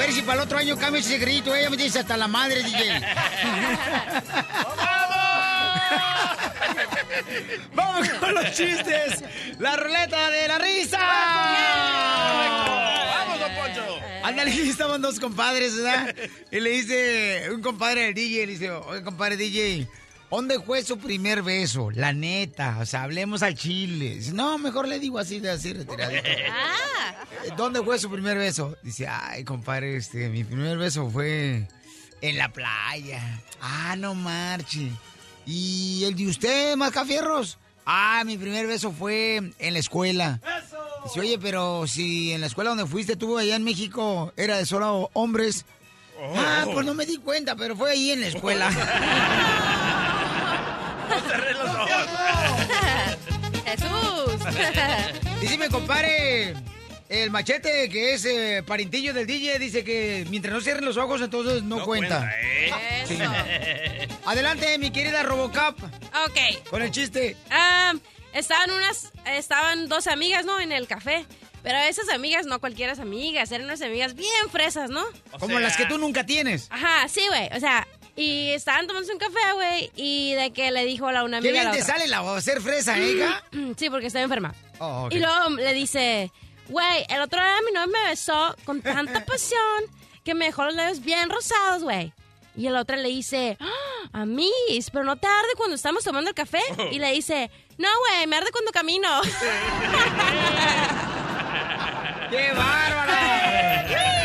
Ver si para el otro año cambia ese grito. Ella me dice hasta la madre, DJ. Vamos con los chistes. La ruleta de la risa. ¡Vamos, don Poncho! Ándale, estaban dos compadres, ¿verdad? Y le dice un compadre al DJ, le dice, oye, compadre DJ, ¿dónde fue su primer beso? La neta, o sea, hablemos al chile. Dice, no, mejor le digo así, de así, retiradito. ¿Dónde fue su primer beso? Dice, ay, compadre, este, mi primer beso fue en la playa. Ah, no marche. ¿Y el de usted, Mascafierros? Ah, mi primer beso fue en la escuela. Dice, oye, pero si en la escuela donde fuiste tú allá en México era de solo hombres. Ah, pues no me di cuenta, pero fue ahí en la escuela. Jesús. Dice mi compadre, el machete, que es eh, parintillo del DJ, dice que mientras no cierren los ojos, entonces no, cuenta. Sí. Adelante, mi querida Robocop, Ok. con el chiste. Ah, estaban unas, estaban dos amigas, ¿no? En el café. Pero esas amigas, no cualquiera amigas, eran unas amigas bien fresas, ¿no? Como las que tú nunca tienes. Ajá, sí, güey. O sea, y estaban tomándose un café, güey, y de que le dijo la una Qué amiga a bien la te otra. sale la ser fresa, ¿eh, hija? Sí, porque estaba enferma. Oh. Y luego le dice, güey, el otro día mi novio me besó con tanta pasión que me dejó los labios bien rosados, güey. Y el otro le dice, ¡Ah, Amis, pero no te arde cuando estamos tomando el café. Y le dice, no, güey, me arde cuando camino. ¡Qué bárbara!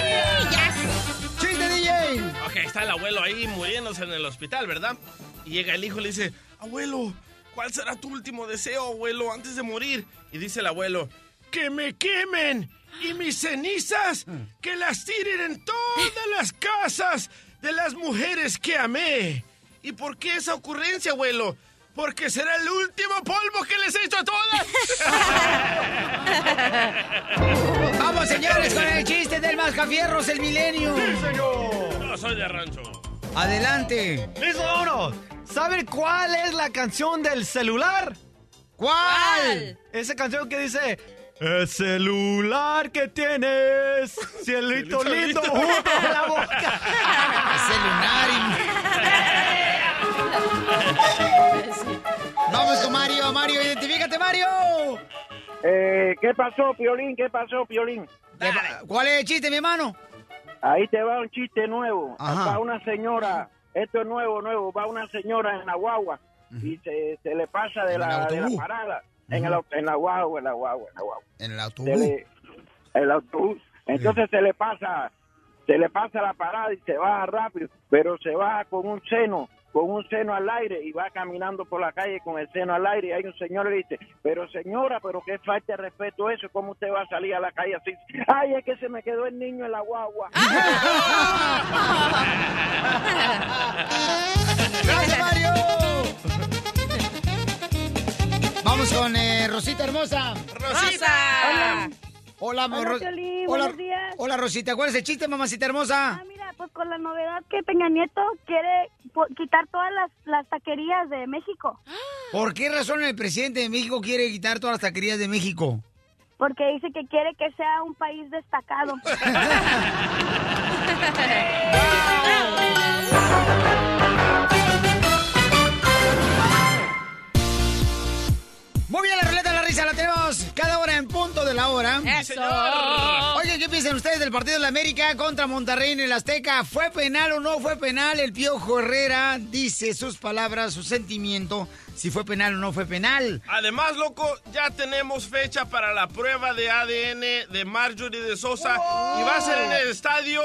Está el abuelo ahí muriéndose en el hospital, ¿verdad? Y llega el hijo y le dice, abuelo, ¿cuál será tu último deseo, abuelo, antes de morir? Y dice el abuelo, que me quemen y mis cenizas, que las tiren en todas las casas de las mujeres que amé. ¿Y por qué esa ocurrencia, abuelo? Porque será el último polvo que les he hecho a todas. Vamos, señores, con el chiste del Mascafierros, el milenio. Soy de rancho. Adelante. ¡Listo, vámonos! ¿Saben cuál es la canción del celular? ¿Cuál? Esa canción que dice... El celular que tienes, cielito lindo junto a la boca. Vamos con Mario, Mario, identifícate, Mario. Eh, ¿Qué pasó, Piolín? ¿Qué pasó, Piolín? ¿Cuál es el chiste, mi hermano? Ahí te va un chiste nuevo. Ajá. Va una señora, esto es nuevo, nuevo, va una señora en la guagua y se, se le pasa de la, de la parada. En, el, en la guagua, en la guagua, en la guagua. En el autobús. le- el autobús. Entonces se le pasa, se le pasa la parada y se baja rápido, pero se baja con un seno, con un seno al aire y va caminando por la calle con el seno al aire y hay un señor le dice, pero señora, pero qué falta de respeto eso, ¿cómo usted va a salir a la calle así? Ay, es que se me quedó el niño en la guagua. ¡Gracias, Mario! Vamos con eh, Rosita hermosa. ¡Rosa! Hola, Hola, Ro- Piolín, Hola, buenos días. hola, Rosita. ¿Cuál es el chiste, mamacita hermosa? Pues con la novedad que Peña Nieto quiere quitar todas las, las taquerías de México. ¿Por qué razón el presidente de México quiere quitar todas las taquerías de México? Porque dice que quiere que sea un país destacado. Muy bien, la ruleta de la risa la tenemos cada hora en punto de la hora. ¡Eso! Oigan, ¿qué piensan ustedes del partido de la América contra Monterrey en el Azteca? ¿Fue penal o no fue penal? El Piojo Herrera dice sus palabras, su sentimiento, si fue penal o no fue penal. Además, loco, ya tenemos fecha para la prueba de ADN de Marjorie de Sosa y va a ser en el estadio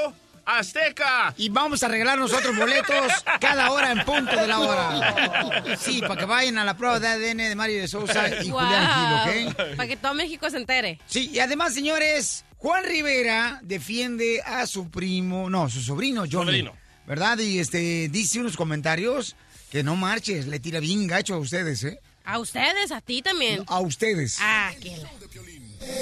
Azteca. Y vamos a regalar nosotros boletos cada hora en punto de la hora. Sí, para que vayan a la prueba de ADN de Mario de Sousa y Julián Gil, ¿ok? Para que todo México se entere. Sí, y además, señores, Juan Rivera defiende a su primo, no, su sobrino Johnny. Sobrino. ¿verdad? Y este dice unos comentarios que no marches, le tira bien gacho a ustedes, ¿eh? A ustedes, a ti también. A ustedes. Ah, qué la-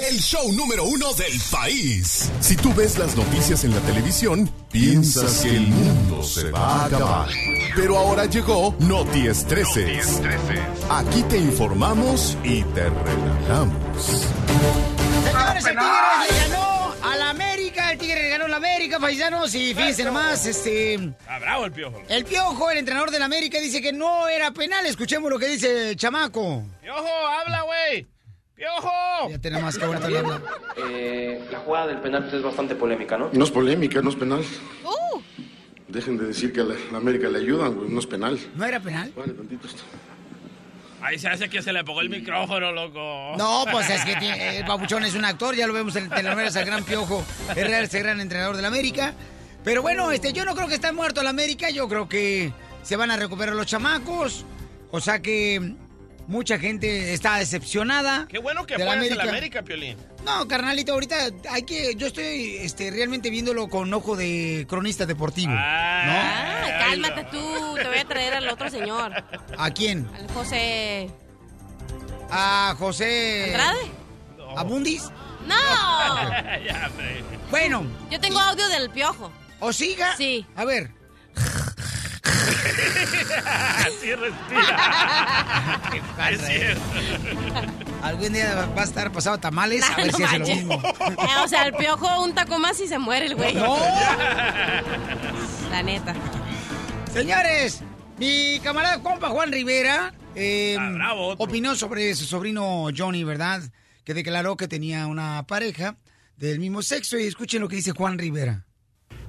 El show número uno del país. Si tú ves las noticias en la televisión, piensas que el mundo se va a acabar. Pero ahora llegó Noti Estreses. Aquí te informamos y te relajamos. Señores, el Tigre le ganó a la América, el Tigre le ganó a la América, paisanos, y fíjense nomás, este... Ah, bravo el piojo. El Piojo, el entrenador de la América, dice que no era penal. Escuchemos lo que dice el chamaco. Piojo, habla, güey. Piojo. Ya tenemos más que habla. Eh, la jugada del penal pues, es bastante polémica, ¿no? No es polémica, no es penal. Uh, Dejen de decir que a la, la América le ayudan, güey, no es penal. ¿No era penal? Vale, tantito esto. Ahí se hace que se le apagó el micrófono, loco. No, pues es que tiene- el babuchón es un actor, ya lo vemos en telenovelas al gran piojo, es real, es el gran entrenador de la América. Pero bueno, este, yo no creo que está muerto la América, yo creo que se van a recuperar los chamacos. O sea que mucha gente está decepcionada. Qué bueno que apoyas a la América, Piolín. No, carnalito, ahorita hay que, yo estoy este, realmente viéndolo con ojo de cronista deportivo. ah, cálmate tú. Te voy a traer al otro señor. ¿A quién? Al José. ¿A José ¿Andrade? Abundis? ¡No! ya, hombre. Bueno. Yo tengo audio del piojo. ¿O siga? Sí. A ver. Así respira. es cierto. Algún día va a estar pasado tamales, a ver no si hace lo mismo. Eh, o sea, el piojo un taco más y se muere el güey. No. La neta. Señores, mi camarada compa Juan Rivera eh, Ah, bravo, opinó sobre su sobrino Johnny, ¿verdad? Que declaró que tenía una pareja del mismo sexo y escuchen lo que dice Juan Rivera.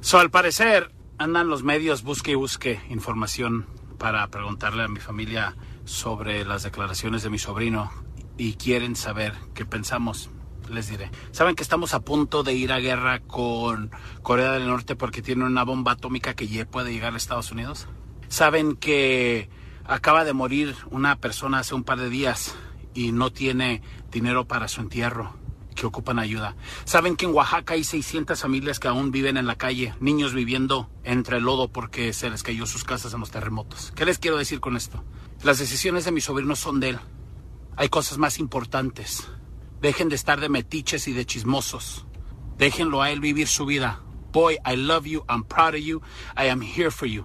So, al parecer, andan los medios busque y busque información para preguntarle a mi familia sobre las declaraciones de mi sobrino y quieren saber qué pensamos. Les diré. ¿Saben que estamos a punto de ir a guerra con Corea del Norte porque tiene una bomba atómica que ya puede llegar a Estados Unidos? ¿Saben que acaba de morir una persona hace un par de días y no tiene dinero para su entierro? Que ocupan ayuda. Saben que en Oaxaca hay 600 familias que aún viven en la calle, niños viviendo entre el lodo porque se les cayó sus casas en los terremotos. ¿Qué les quiero decir con esto? Las decisiones de mi sobrino son de él. Hay cosas más importantes. Dejen de estar de metiches y de chismosos. Déjenlo a él vivir su vida. Boy, I love you. I'm proud of you. I am here for you.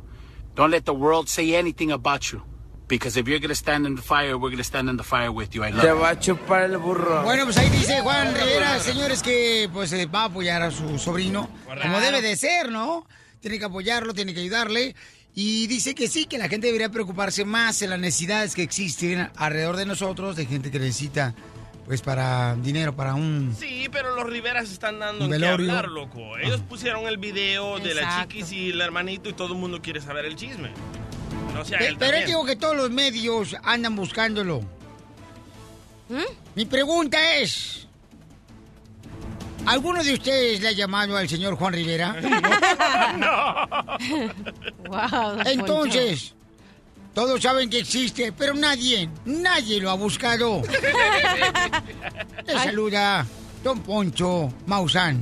Don't let the world say anything about you. Because if you're going to stand in the fire, we're going to stand in the fire with you. I love Te you. va a chupar el burro. Bueno, pues ahí dice Juan Rivera, señores, que pues eh, va a apoyar a su sobrino, como debe de ser, ¿no? Tiene que apoyarlo, tiene que ayudarle. Y dice que sí, que la gente debería preocuparse más en las necesidades que existen alrededor de nosotros, de gente que necesita, pues, para dinero, para un... Sí, pero los Riveras están dando Un en qué velorio. hablar, loco. Ellos pusieron el video de la chiquis y el hermanito y todo el mundo quiere saber el chisme. No sea Pe- él Pero él digo que todos los medios andan buscándolo. Mi pregunta es... ¿Alguno de ustedes le ha llamado al señor Juan Rivera? Wow, don Entonces, todos saben que existe, pero nadie, nadie lo ha buscado. Le saluda Don Poncho Maussan.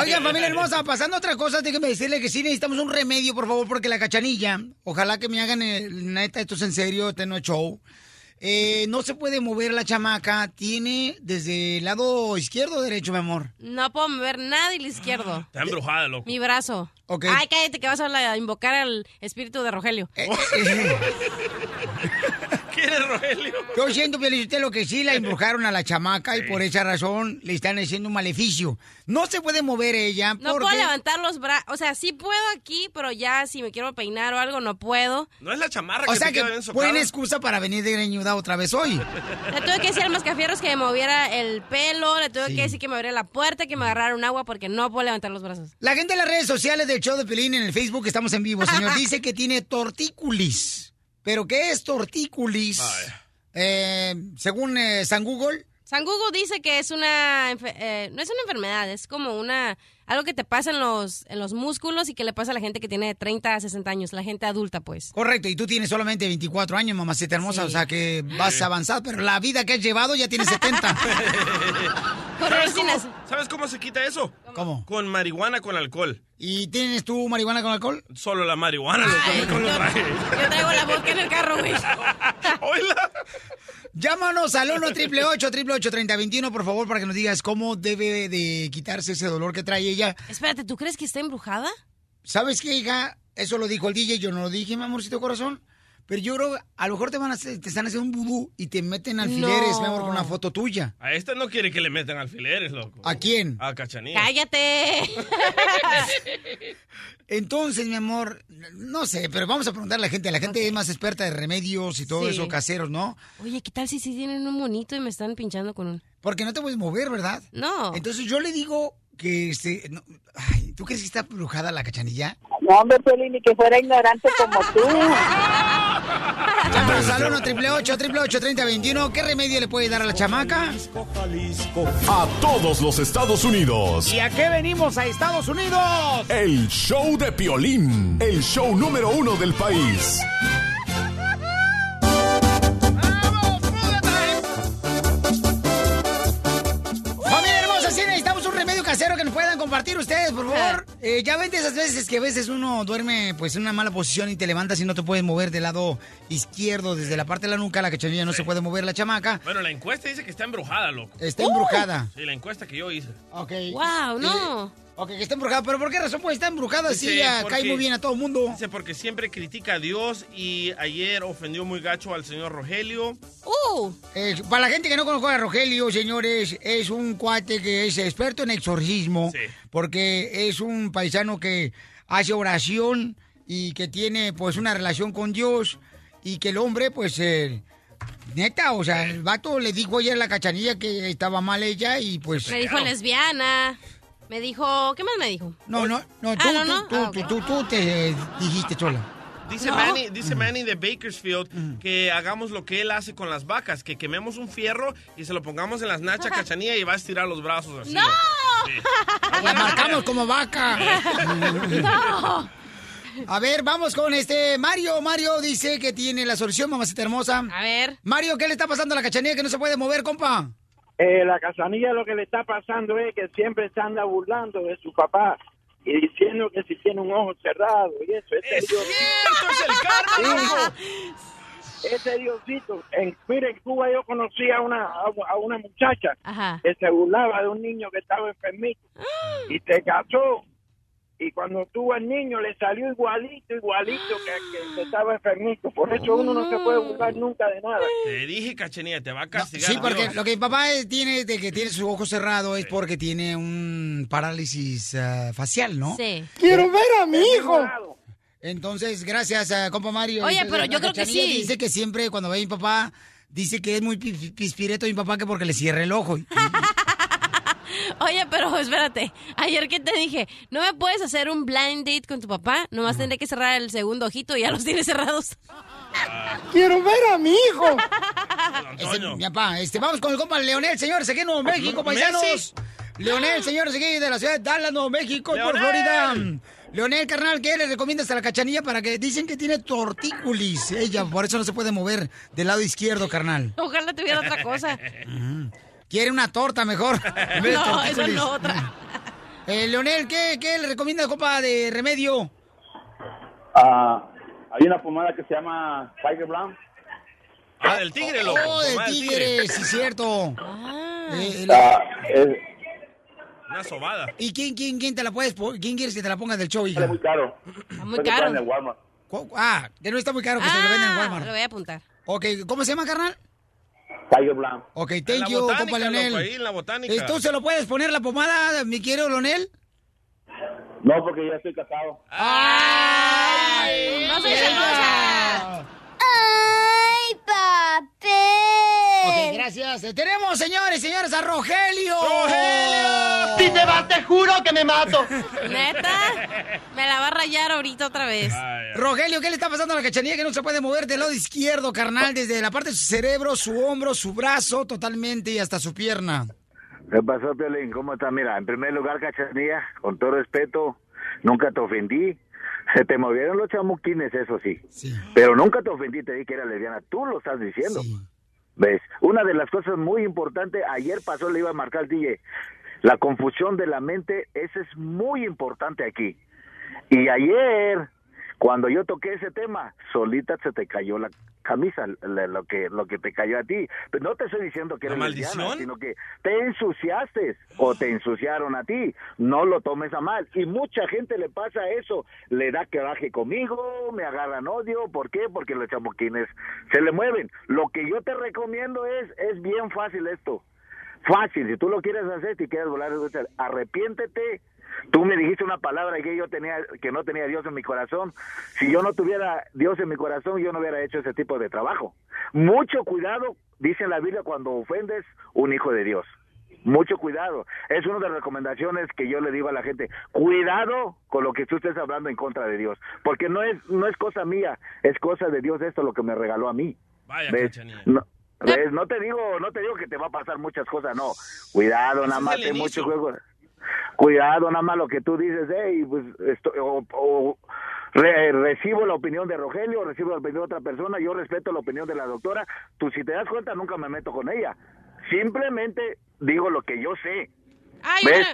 Oigan, familia hermosa, pasando a otra cosa, déjenme decirle que sí necesitamos un remedio, por favor, porque la cachanilla, ojalá que me hagan el, neta, esto es en serio, este no es show. Eh, no se puede mover la chamaca, tiene desde el lado izquierdo o derecho, mi amor. No puedo mover nada del izquierdo. Está embrujada, loco. Mi brazo. Ok. Ay, cállate que vas a invocar al espíritu de Rogelio. Eh, ¿Quién es Rogelio? Yo siento, usted lo que sí la embrujaron a la chamaca y por esa razón le están haciendo un maleficio. No se puede mover ella No porque... puedo levantar los brazos. O sea, sí puedo aquí, pero ya si me quiero peinar o algo, no puedo. No es la chamarra O que sea te que queda bien socada. buena excusa para venir de greñuda otra vez hoy. Le tuve que decir al mascafierros que me moviera el pelo, le tuve que decir que me abriera la puerta, que me agarrara un agua porque no puedo levantar los brazos. La gente en las redes sociales del show de Pelín en el Facebook, estamos en vivo, señor, dice que tiene tortícolis. ¿Pero qué es tortícolis? Eh, según eh, San Google, San Google dice que es una, eh, no es una enfermedad, es como una, algo que te pasa en los, en los músculos y que le pasa a la gente que tiene 30 a 60 años, la gente adulta, pues. Correcto, y tú tienes solamente 24 años, mamacita hermosa, Sí. o sea que vas a avanzar, pero la vida que has llevado ya tiene 70. ¿Sabes cómo, ¿Sabes cómo se quita eso? ¿Cómo? Con marihuana con alcohol. ¿Y tienes tú marihuana con alcohol? Solo la marihuana, con lo traje. Yo traigo la vodka en el carro, güey. Llámanos al 1 888 3021 por favor, para que nos digas cómo debe de quitarse ese dolor que trae ella. Espérate, ¿tú crees que está embrujada? ¿Sabes qué, hija? Eso lo dijo el DJ, yo no lo dije, mi amorcito corazón. Pero yo creo, a lo mejor te van a hacer- te están haciendo un vudú y te meten alfileres, No. mi amor, con una foto tuya. A esta no quiere que le metan alfileres, loco. ¿A quién? A Cachanilla. ¡Cállate! Entonces, mi amor, no sé, pero vamos a preguntarle a la gente. La gente es más experta de remedios y todo Sí. eso caseros, ¿no? Oye, ¿qué tal si sí tienen un monito y me están pinchando con un...? Porque no te puedes mover, ¿verdad? No. Entonces yo le digo que, este, no- ay, ¿tú crees que está brujada la cachanilla? No, hombre, Piolín, ni que fuera ignorante como tú. Llámanos al 1 888 3021 ¿Qué remedio le puede dar a la chamaca? A todos los Estados Unidos. ¿Y a qué venimos a Estados Unidos? El show de Piolín. El show número uno del país. Familia que nos puedan compartir ustedes, por favor. Eh, ya ven de esas veces que a veces uno duerme pues en una mala posición y te levantas y no te puedes mover del lado izquierdo, desde la parte de la nuca, la cachanilla no se puede mover la chamaca. Bueno, la encuesta dice que está embrujada, loco. Está embrujada. Sí, la encuesta que yo hice. Ok. Wow, no. Ok, que está embrujada. ¿Pero por qué razón puede estar embrujada Dice, ya porque- cae muy bien a todo el mundo? Dice porque siempre critica a Dios y ayer ofendió muy gacho al señor Rogelio. ¡Uh! Eh, para la gente que no conozca a Rogelio, señores, es un cuate que es experto en exorcismo, porque es un paisano que hace oración y que tiene pues una relación con Dios y que el hombre pues eh, neta, o sea, el vato le dijo ayer a la cachanilla que estaba mal ella y pues... Me dijo lesbiana. Me dijo... ¿Qué más me dijo? No, no, no, tú, Ah, no, no. tú, Ah, tú, tú, tú te dijiste chola. Dice No. Manny, dice Manny de Bakersfield que hagamos lo que él hace con las vacas, que quememos un fierro y se lo pongamos en las nachas cachanilla y va a estirar los brazos así. ¡No! Sí. La marcamos como vaca. No. A ver, vamos con este Mario. Mario dice que tiene la solución, mamacita hermosa. A ver. Mario, ¿qué le está pasando a la cachanilla que no se puede mover, compa? Eh, la casanilla lo que le está pasando es que siempre se anda burlando de su papá y diciendo que si tiene un ojo cerrado y eso. Ese ¡Es Dios- cierto! ¡Es el karma, loco! ese Diosito. En, mire, en Cuba yo conocí a una, a una muchacha Ajá. que se burlaba de un niño que estaba enfermito y se casó. Y cuando tuvo al niño le salió igualito, igualito que, que, que estaba enfermito. Por eso uno no se puede burlar nunca de nada. Te dije, cachanilla, te va a castigar. Sí, porque Dios. lo que mi papá eh, tiene de que tiene su ojo cerrado es porque tiene un parálisis ah, facial, ¿no? Sí. ¡Quiero ver a mi hijo! Entonces, gracias, a compa Mario. Oye, pero yo creo que sí. Dice que siempre cuando ve a mi papá, dice que es muy pi- pispireto mi papá que porque le cierra el ojo. Oye, pero espérate. Ayer que te dije, no me puedes hacer un blind date con tu papá. Nomás tendré que cerrar el segundo ojito y ya los tienes cerrados. ¡Quiero ver a mi hijo! Este, mi papá, este, vamos con el compa Leonel, señores, aquí en Nuevo México, Messi. paisanos. Leonel, señores, aquí de la ciudad de Dallas, Nuevo México, por. Florida. Leonel, carnal, ¿qué le recomiendas a la cachanilla para que dicen que tiene tortícolis? Ella, por eso no se puede mover del lado izquierdo, carnal. Ojalá tuviera otra cosa. Quiere una torta mejor. No, eso tortícolis. no, otra. Eh, Leonel, ¿qué, ¿qué le recomienda, compa, de remedio? Ah, hay una pomada que se llama Tiger Brown. Ah, del tigre, loco. Oh, del el tigre, sí, cierto. Ah. Eh, la- Ah, es, Una sobada. ¿Y quién, quién, quién te la puedes, quién quieres que te la ponga del show, hija? sale muy caro. Está muy caro. está en el Walmart. Cu- Ah, que no está muy caro que se lo venden en Ah, Walmart. lo voy a apuntar. Ok, ¿cómo se llama, carnal? Tiger Brown. Ok, thank la you, botánica, compa Leonel. loco, ahí en la botánica. Eh, ¿Tú se lo puedes poner la pomada, mi querido Leonel? No, porque ya estoy casado. ¡Ay! ¡No soy celosa! ¡Ay, papel! Ok, gracias. Tenemos, señores y señores, a Rogelio. ¡Rogelio! Si te vas, te juro que me mato. ¿Neta? Me la va a rayar ahorita otra vez. Rogelio, ¿qué le está pasando a la cachanilla que no se puede mover del lado izquierdo, carnal? Desde la parte de su cerebro, su hombro, su brazo, totalmente y hasta su pierna. ¿Qué pasó, Piolín? ¿Cómo está? Mira, en primer lugar, cachanilla, con todo respeto, nunca te ofendí. Se te movieron los chamuquines, eso sí. Pero nunca te ofendí, te dije que era lesbiana. Tú lo estás diciendo. ¿Ves? Una de las cosas muy importantes, ayer pasó, le iba a marcar al DJ, la confusión de la mente, eso es muy importante aquí. Y ayer, cuando yo toqué ese tema, solita se te cayó la camisa, lo que lo que te cayó a ti. Pero no te estoy diciendo que ¿La eres maldición? sino que te ensuciaste o te ensuciaron a ti. No lo tomes a mal. Y mucha gente le pasa eso. Le da coraje conmigo, me agarran odio. ¿Por qué? Porque los chamuquines se le mueven. Lo que yo te recomiendo es, es bien fácil esto. Fácil, si tú lo quieres hacer, si quieres volar, arrepiéntete. Tú me dijiste una palabra que yo tenía, que no tenía Dios en mi corazón. Si yo no tuviera Dios en mi corazón, yo no hubiera hecho ese tipo de trabajo. Mucho cuidado, dice en la Biblia, cuando ofendes un hijo de Dios. Mucho cuidado. Es una de las recomendaciones que yo le digo a la gente. Cuidado con lo que tú estés hablando en contra de Dios. Porque no es, no es cosa mía, es cosa de Dios esto lo que me regaló a mí. Vaya. No, te digo, no te digo que te va a pasar muchas cosas, no. Cuidado, nada más mucho juego. Cuidado, nada más lo que tú dices, hey, pues esto, o, o re- recibo la opinión de Rogelio, recibo la opinión de otra persona, yo respeto la opinión de la doctora. Tú si te das cuenta nunca me meto con ella. Simplemente digo lo que yo sé. Ay, ¿Ves?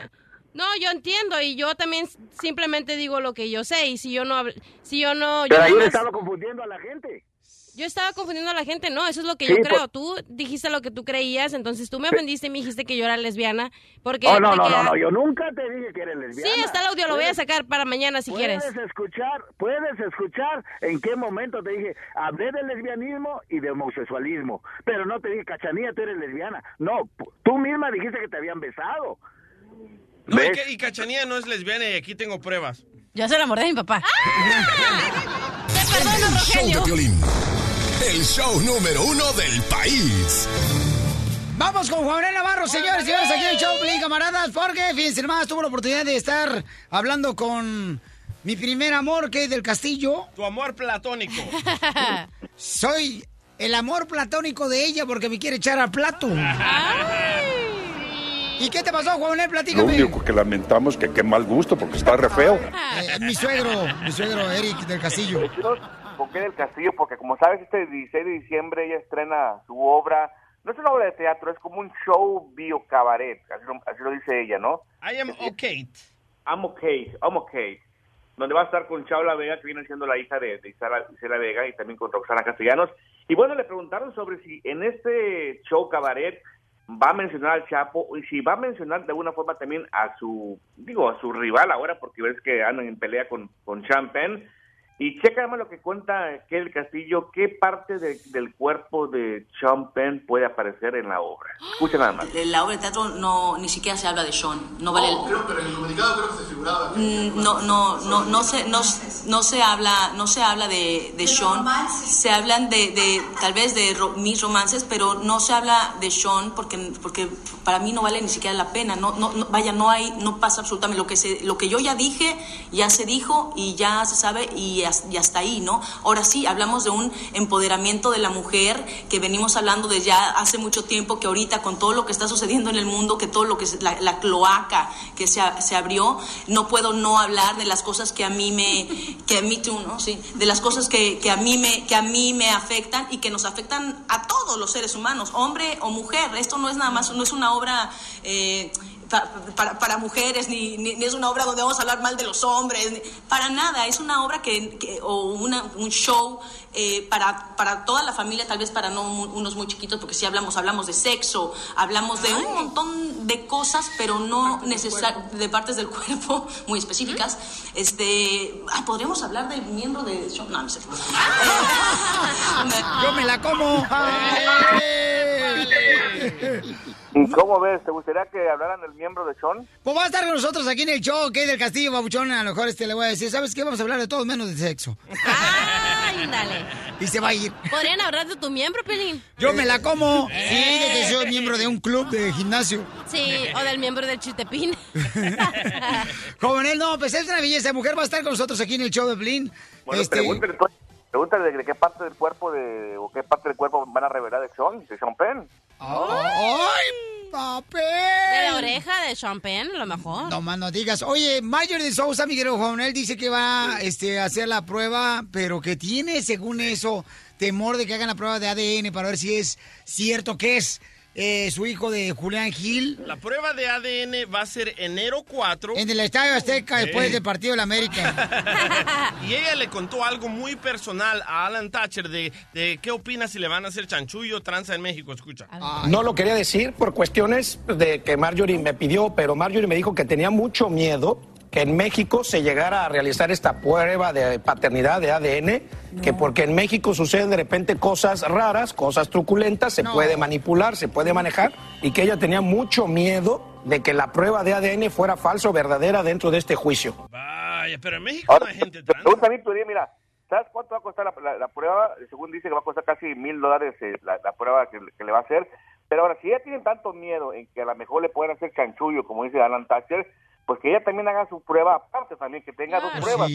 no, yo entiendo y yo también simplemente digo lo que yo sé y si yo no si yo no Pero más- estaba confundiendo a la gente. Yo estaba confundiendo a la gente, no, eso es lo que Sí, yo creo. Tú dijiste lo que tú creías, entonces tú me ofendiste y me dijiste que yo era lesbiana porque Oh, no, te no, no, queda- no, yo nunca te dije que eres lesbiana. Sí, está el audio, lo voy a Puedes- sacar para mañana si puedes quieres. escuchar, puedes escuchar en qué momento te dije, hablé de lesbianismo y de homosexualismo, pero no te dije, cachanilla, tú eres lesbiana. No, tú misma dijiste que te habían besado. No, y, ¿Ves? que- y Cachanilla no es lesbiana y aquí tengo pruebas. Yo se la mordé a mi papá. El show de violín. El show número uno del país. Vamos con Juan Manuel Navarro, señores y señores, aquí en el show, Pelín, camaradas, porque, fíjense más, tuve la oportunidad de estar hablando con mi primer amor, que es del Castillo. Tu amor platónico. Soy el amor platónico de ella porque me quiere echar al plato. ¿Y qué te pasó, Juan Manuel? Lo Platícame. único que lamentamos que qué mal gusto porque está re feo. Eh, mi suegro, mi suegro Eric del Castillo. ¿Por qué del Castillo? Porque como sabes, este 16 de diciembre ella estrena su obra. No es una obra de teatro, es como un show bio cabaret, así lo, así lo dice ella, ¿no? I am okay. I'm okay, I'm okay. Donde va a estar con Chaula Vega, que viene siendo la hija de, de Isela, Isela Vega, y también con Roxana Castellanos. Y bueno, le preguntaron sobre si en este show cabaret va a mencionar al Chapo y si va a mencionar de alguna forma también a su, digo, a su rival ahora, porque ves que andan en pelea con, con Champagne. Y checa además lo que cuenta que el Castillo, qué parte de- del cuerpo de Champagne puede aparecer en la obra. Escucha nada más. En la obra de teatro no ni siquiera se habla de Sean. No vale. el- pero en el comunicado creo que se figuraba. Mm, no no no no se no, no se habla no se habla de, de Sean se hablan de, de tal vez de ro- mis romances pero no se habla de Sean porque porque para mí no vale ni siquiera la pena no, no, no- vaya no hay no pasa absolutamente lo que se lo que yo ya dije ya se dijo y ya se sabe y, y hasta ahí no ahora sí hablamos de un empoderamiento de la mujer que venimos hablando de ya hace mucho tiempo que ahorita con todo lo que está sucediendo en el mundo que todo lo que es la, la cloaca que se, se abrió no puedo no hablar de las cosas que a mí me que a mí tú no sí. De las cosas que, que a mí me que a mí me afectan y que nos afectan a todos los seres humanos hombre o mujer. Esto no es nada más no es una obra eh, para, para mujeres, ni, ni- ni es una obra donde vamos a hablar mal de los hombres, ni- para nada, es una obra que, que- o una, un show eh, para, para toda la familia, tal vez para no unos muy chiquitos, porque si hablamos, hablamos de sexo, hablamos de un montón de cosas, pero no necesariamente de partes del cuerpo muy específicas. Este, ah, podríamos hablar del miembro de show, no, no sé. Yo me la como. ¿Cómo ves? ¿Te gustaría que hablaran del miembro de Sean? Pues va a estar con nosotros aquí en el show, que es del Castillo Babuchón. A lo mejor este le voy a decir, ¿sabes qué? Vamos a hablar de todo menos de sexo. Ándale. Y se va a ir. Podrían ahorrar de tu miembro, Pelín. Yo me la como. Eh. Sí, de que soy miembro de un club de gimnasio. Sí, o del miembro del chiltepín. Jovenel, no, pues es una belleza. Mujer va a estar con nosotros aquí en el show de Blin. Bueno, Este, pregúntale, tú- pregúntale de qué parte del cuerpo de, o qué parte del cuerpo van a revelar de Sean, de Sean Penn. ¡Ay, papel! De la oreja de Penn, a lo mejor. No más no digas. Oye, Mayor de Sousa, mi querido Jovenel, dice que va este, a hacer la prueba, pero que tiene, según eso, temor de que hagan la prueba de ADN para ver si es cierto que es eh, su hijo de Julián Gil. La prueba de ADN va a ser enero 4. En el Estadio Azteca, después del partido de la América. Y ella le contó algo muy personal a Alan Thatcher de, de qué opina si le van a hacer chanchullo o tranza en México. Escucha. No lo quería decir por cuestiones de que Marjorie me pidió, pero Marjorie me dijo que tenía mucho miedo que en México se llegara a realizar esta prueba de paternidad de ADN, que porque en México suceden de repente cosas raras, cosas truculentas, se puede manipular, se puede manejar, y que ella tenía mucho miedo de que la prueba de ADN fuera falsa o verdadera dentro de este juicio. Vaya, pero en México Ahora, no hay gente te pregunta a mí, Piolín, mira, ¿sabes cuánto va a costar la, la- la prueba? Según dice que va a costar casi mil dólares eh, la, la prueba que, que le va a hacer. Pero ahora, si ella tienen tanto miedo en que a lo mejor le pueden hacer chanchullo, como dice Alan Thatcher, pues que ella también haga su prueba aparte también, que tenga dos pruebas.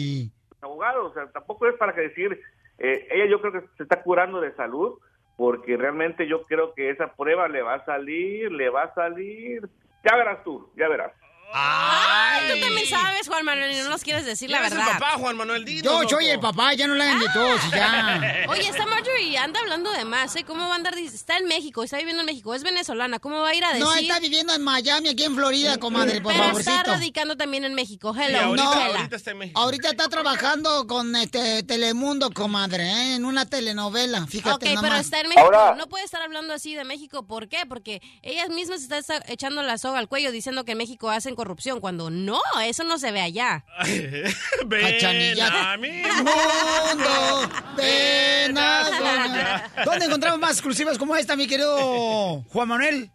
Abogado, o sea, tampoco es para que decir, eh, ella yo creo que se está curando de salud, porque realmente yo creo que esa prueba le va a salir, le va a salir, ya verás tú, ya verás. Ay, tú también sabes, Juan Manuel, y no nos quieres decir la ¿Quién es el verdad. papá, Juan Manuel? Yo loco. soy el papá, ya no la hagan de todos y ya. Oye, esta Marjorie anda hablando de más, ¿eh? ¿Cómo va a andar? Está en México, está viviendo en México, es venezolana. ¿Cómo va a ir a decir? No, está viviendo en Miami, aquí en Florida, comadre, por Pero favorcito. está radicando también en México. Hello, no, Chela. ahorita está trabajando con este Telemundo, comadre, ¿eh? en una telenovela, fíjate Ok, pero está en México. No puede estar hablando así de México. ¿Por qué? Porque ella misma se está echando la soga al cuello diciendo que en México hacen corrupción, cuando no, eso no se ve allá. Ven Cachanilla. a mi Mundo, ven a. ¿Dónde encontramos más exclusivas como esta, mi querido Juan Manuel?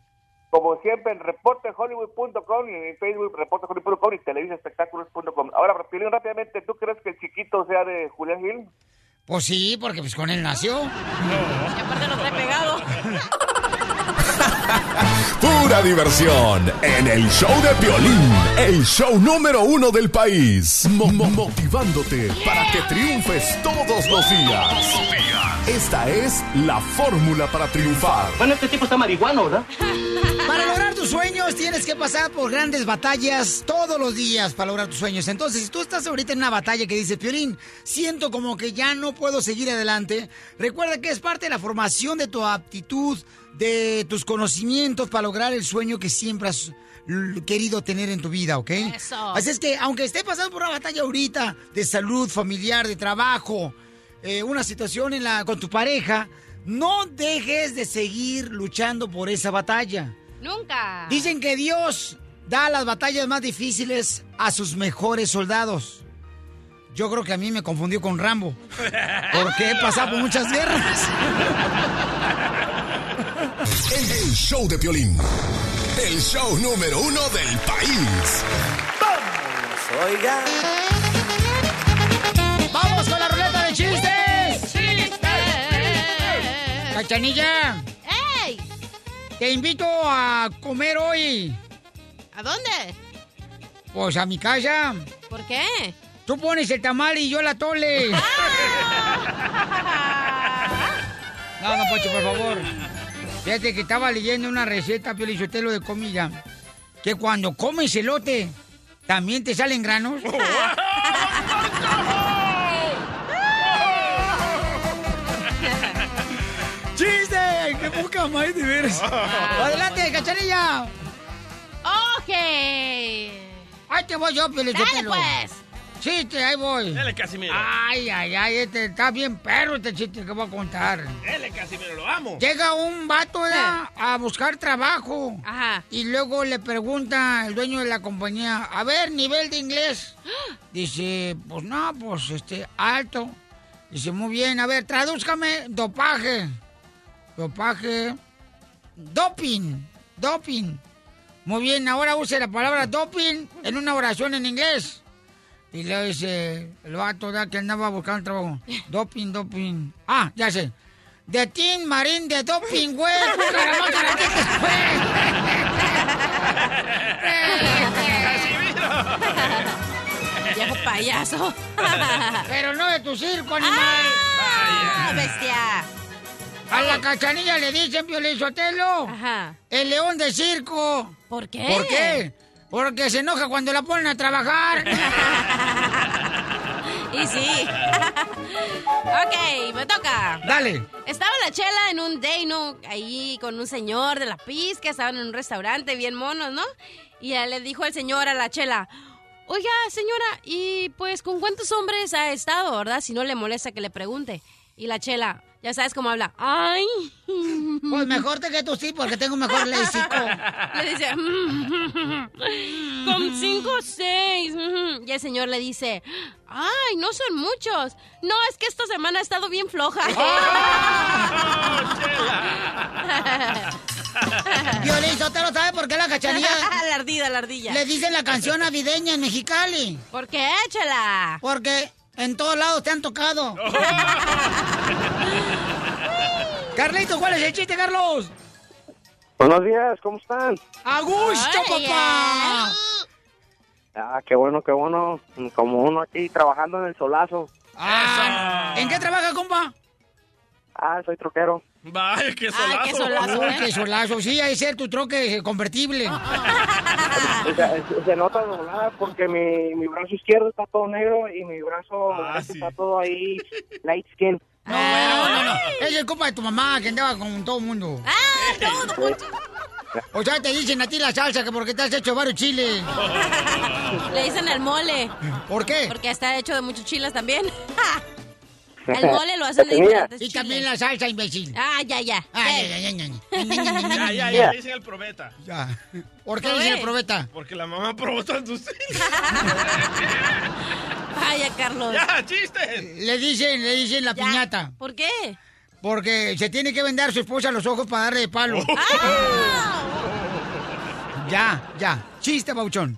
Como siempre, en reportehollywood.com y en Facebook reportehollywood.com y televisaespectáculos.com. Ahora, Piolín, rápidamente, ¿tú crees que el chiquito sea de Julián Gil? Pues sí, porque pues con él nació. Y aparte lo trae pegado. Pura diversión en el show de violín, el show número uno del país, Mo- mo- motivándote para que triunfes todos los días. Esta es la fórmula para triunfar. Bueno, este tipo está marihuano, ¿verdad? Para lograr tus sueños tienes que pasar por grandes batallas todos los días para lograr tus sueños. Entonces, si tú estás ahorita en una batalla que dice, Piolín, siento como que ya no puedo seguir adelante, recuerda que es parte de la formación de tu aptitud, de tus conocimientos para lograr el sueño que siempre has querido tener en tu vida, ¿ok? Eso. Así es que, aunque esté pasando por una batalla ahorita de salud familiar, de trabajo, eh, una situación en la, con tu pareja, no dejes de seguir luchando por esa batalla. Nunca. Dicen que Dios da las batallas más difíciles a sus mejores soldados. Yo creo que a mí me confundió con Rambo. Porque he pasado por muchas guerras. El, el show de violín, el show número uno del país. Oiga. ¡Vamos con la ruleta de chistes! ¡Cachanilla! ¡Ey! Te invito a comer hoy. ¿A dónde? Pues a mi casa. ¿Por qué? Tú pones el tamal y yo la tole. No, no, Pocho, por favor. Fíjate que estaba leyendo una receta, Piolichotelo, de comida. Que cuando comes elote, ¿también te salen granos? ¡Chiste! ¡Qué poca más de veras! ¡Adelante, cachanilla! Ok. Ahí te voy yo, Piolichotelo. Dale, pues. Chiste, ahí voy. Dale, Casimiro. Ay, ay, ay, este está bien perro este chiste que voy a contar. Dale, Casimiro, lo amo. Llega un vato ¿verdad? a buscar trabajo. Ajá. Y luego le pregunta el dueño de la compañía, a ver, nivel de inglés. Dice, pues no, pues este, alto. Dice, muy bien, a ver, tradúzcame dopaje. Dopaje. Doping. Doping. Muy bien, ahora use la palabra doping en una oración en inglés. Y luego dice, el vato da que andaba buscando trabajo. Doping, doping. Ah, ya sé. De Team Marín de Doping, güey. Viejo payaso. Pero no de tu circo, animal. ¡Ah, bestia! A la cachanilla le dicen, Sotelo. Ajá. El león de circo. ¿Por qué? ¿Por qué? Porque se enoja cuando la ponen a trabajar. Y sí. ok, me toca. Dale. Estaba la chela en un day, ¿no? Ahí con un señor de la pizca, estaban en un restaurante bien monos, ¿no? Y ya le dijo el señor a la chela, oiga, señora, ¿y pues con cuántos hombres ha estado, verdad? Si no le molesta que le pregunte. Y la chela, ya sabes cómo habla, ay. Pues mejor te que tú sí, porque tengo mejor léxico. Le dice, con cinco o seis. Y el señor le dice, ay, no son muchos. No, es que esta semana ha estado bien floja. Violín Sotelo, ¿sabe por qué la cachanilla? la ardida, la ardilla. Le dicen la canción navideña en Mexicali. ¿Por qué? Échala. Porque en todos lados te han tocado. Carlito, ¿cuál es el chiste, Carlos? Buenos días, ¿cómo están? ¡A gusto, papá! Ah, qué bueno, qué bueno. Como uno aquí trabajando en el solazo. Ah, ¿En qué trabaja, compa? Ah, soy troquero. Vaya, qué Ay, qué solazo, Uy, ¿eh? qué solazo. Sí, hay que ser tu troque convertible. O sea, se, se nota de volada porque mi, mi brazo izquierdo está todo negro y mi brazo Ah, sí. está todo ahí light skin. No, no, no. Es el compa de tu mamá que andaba con todo el mundo. ¡Ah, todo! O sea, te dicen a ti la salsa que porque te has hecho varios chiles. Le dicen el mole. ¿Por qué? Porque está hecho de muchos chiles también. El mole lo hacen diferentes Y también la salsa, imbécil. Ah, ya, ya. Ay, ay. Ya, ya, Ya. ya, le dicen el probeta. Ya. ¿Por qué ¿Por dice qué? el probeta? Porque la mamá probó tantos. Vaya, Carlos. ¡Ya, chistes! Le dicen, le dicen la Ya. piñata. ¿Por qué? Porque se tiene que vendar su esposa los ojos para darle de palo. ¡Ah! Ya, ya. Chiste, Bauchón.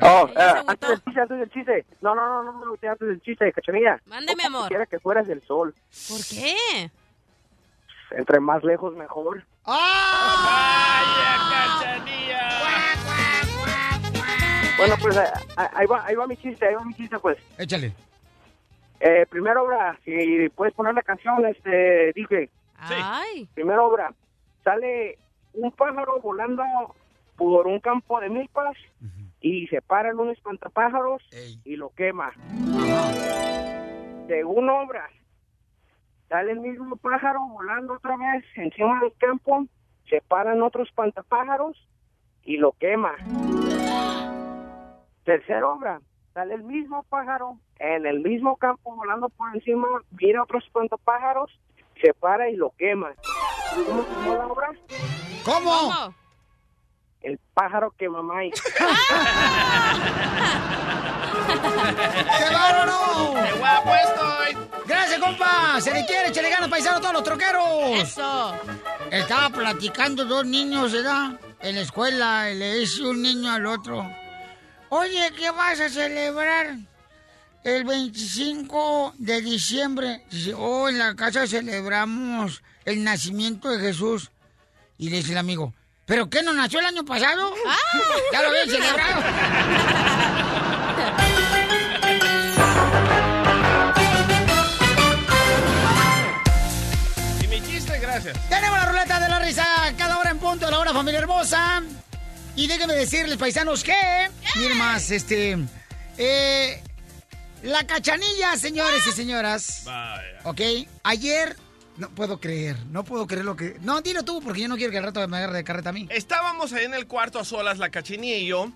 Oh, eh, agotó. antes del chiste, antes del chiste. No, no, no, no, no, antes del chiste, cachanilla. Mándeme, ¿Cómo amor. Quisiera que fueras del sol. ¿Por qué? Entre más lejos, mejor. ¡Ah! ¡Vaya, cachanilla! Bueno, pues eh, ahí va, ahí va mi chiste, ahí va mi chiste, pues. Échale. Eh, primera obra, si puedes poner la canción, este, dije, Ay. primera obra, sale un pájaro volando por un campo de milpas y se para en un espantapájaros Ey. y lo quema. Ajá. Segunda obra, sale el mismo pájaro volando otra vez encima del campo, se para en otro espantapájaros y lo quema. Tercera obra, sale el mismo pájaro en el mismo campo volando por encima, mira otro espantapájaros, se para y lo quema. ¿Cómo se llama la obra? ¿Cómo? El pájaro que mamá y... ¡Qué bárbaro! ¡Qué guapo estoy! Gracias, compa. Se le quiere, se le gana paisano a todos los troqueros. Eso. Estaba platicando dos niños, ¿verdad? En la escuela, y le dice un niño al otro. Oye, ¿qué vas a celebrar el 25 de diciembre? Dice, oh, en la casa celebramos el nacimiento de Jesús. Y le dice el amigo, ¿pero qué no nació el año pasado? Ya lo habían celebrado. Y mi chiste, gracias. Tenemos la ruleta de la risa cada hora en punto de la hora, familia hermosa. Y déjenme decirles, paisanos, que... Miren más, este... eh, la cachanilla, señores y señoras. Vaya. ¿Ok? Ayer... No puedo creer, no puedo creer lo que... No, dilo tú, porque yo no quiero que al rato me agarre de carreta a mí. Estábamos ahí en el cuarto a solas, la cachinilla y yo.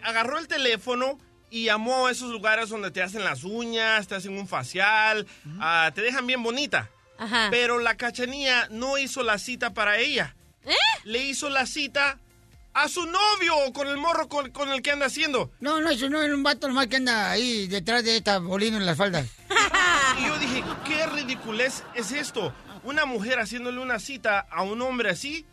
Agarró el teléfono y llamó a esos lugares donde te hacen las uñas, te hacen un facial, ah, te dejan bien bonita. Ajá. Pero la cachanilla no hizo la cita para ella. ¿Eh? Le hizo la cita a su novio con el morro con, con el que anda haciendo. No, no, eso no es un vato nomás que anda ahí detrás de esta bolino en las faldas. Y yo dije, ¿qué ridiculez es esto? Una mujer haciéndole una cita a un hombre así.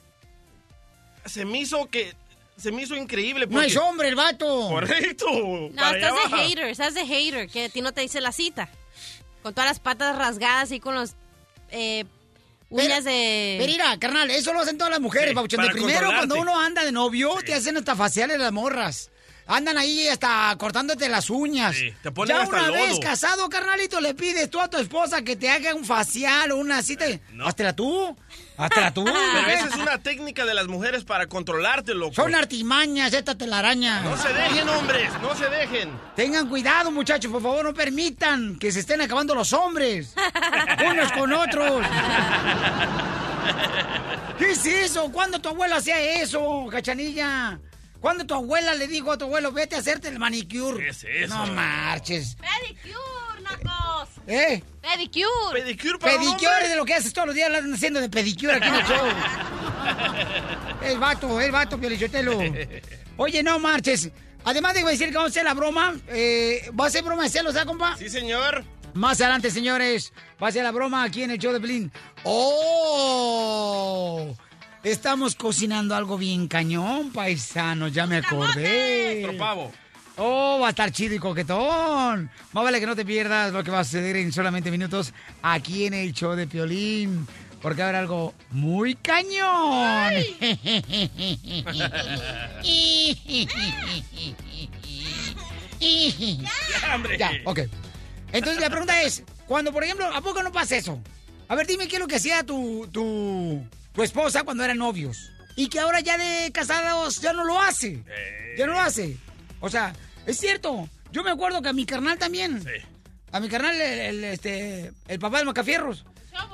Se me hizo que se me hizo increíble. No es hombre el vato. Correcto. No, estás de hater, estás de hater, que a ti no te dice la cita. Con todas las patas rasgadas y con los eh, uñas de... Pero mira, carnal, eso lo hacen todas las mujeres, Sí. De para primero, cuando uno anda de novio, te hacen hasta faciales las morras. Andan ahí hasta cortándote las uñas. te ponen ya hasta una lodo. vez casado, carnalito, le pides tú a tu esposa que te haga un facial o una cita. Háztela tú. Háztela tú. Pero esa es una técnica de las mujeres para controlarte, loco. Son artimañas, esta telaraña. No se dejen, hombres, no se dejen. Tengan cuidado, muchachos, por favor, no permitan que se estén acabando los hombres. Unos con otros. ¿Qué es eso? ¿Cuándo tu abuela hacía eso, cachanilla? ¿Cuándo tu abuela le dijo a tu abuelo, vete a hacerte el manicure? ¿Qué es eso? No marches. Pedicure, nacos. ¿Eh? Pedicure. Pedicure Pedicure es de lo que haces todos los días, andan haciendo de pedicure aquí en el show. el vato, el vato, Piolichotelo. Oye, no marches. Además de decir que vamos a hacer la broma, eh, ¿va a ser broma de celos, ¿eh, compa? Sí, señor. Más adelante, señores, va a ser la broma aquí en el show de Blin. ¡Oh! Estamos cocinando algo bien cañón, paisanos, ya me acordé. Nuestro pavo. Oh, va a estar chido y coquetón. Más vale que no te pierdas lo que va a suceder en solamente minutos aquí en el show de Piolín. Porque haber algo muy cañón. Ya. Ya, ok. Entonces la pregunta es, cuando por ejemplo, ¿a poco no pasa eso? A ver, dime qué es lo que hacía tu, tu, tu esposa cuando eran novios. Y que ahora ya de casados ya no lo hace. Ya no lo hace. O sea, es cierto. Yo me acuerdo que a mi carnal también. A mi carnal, el, el, este, el papá de Macafierros.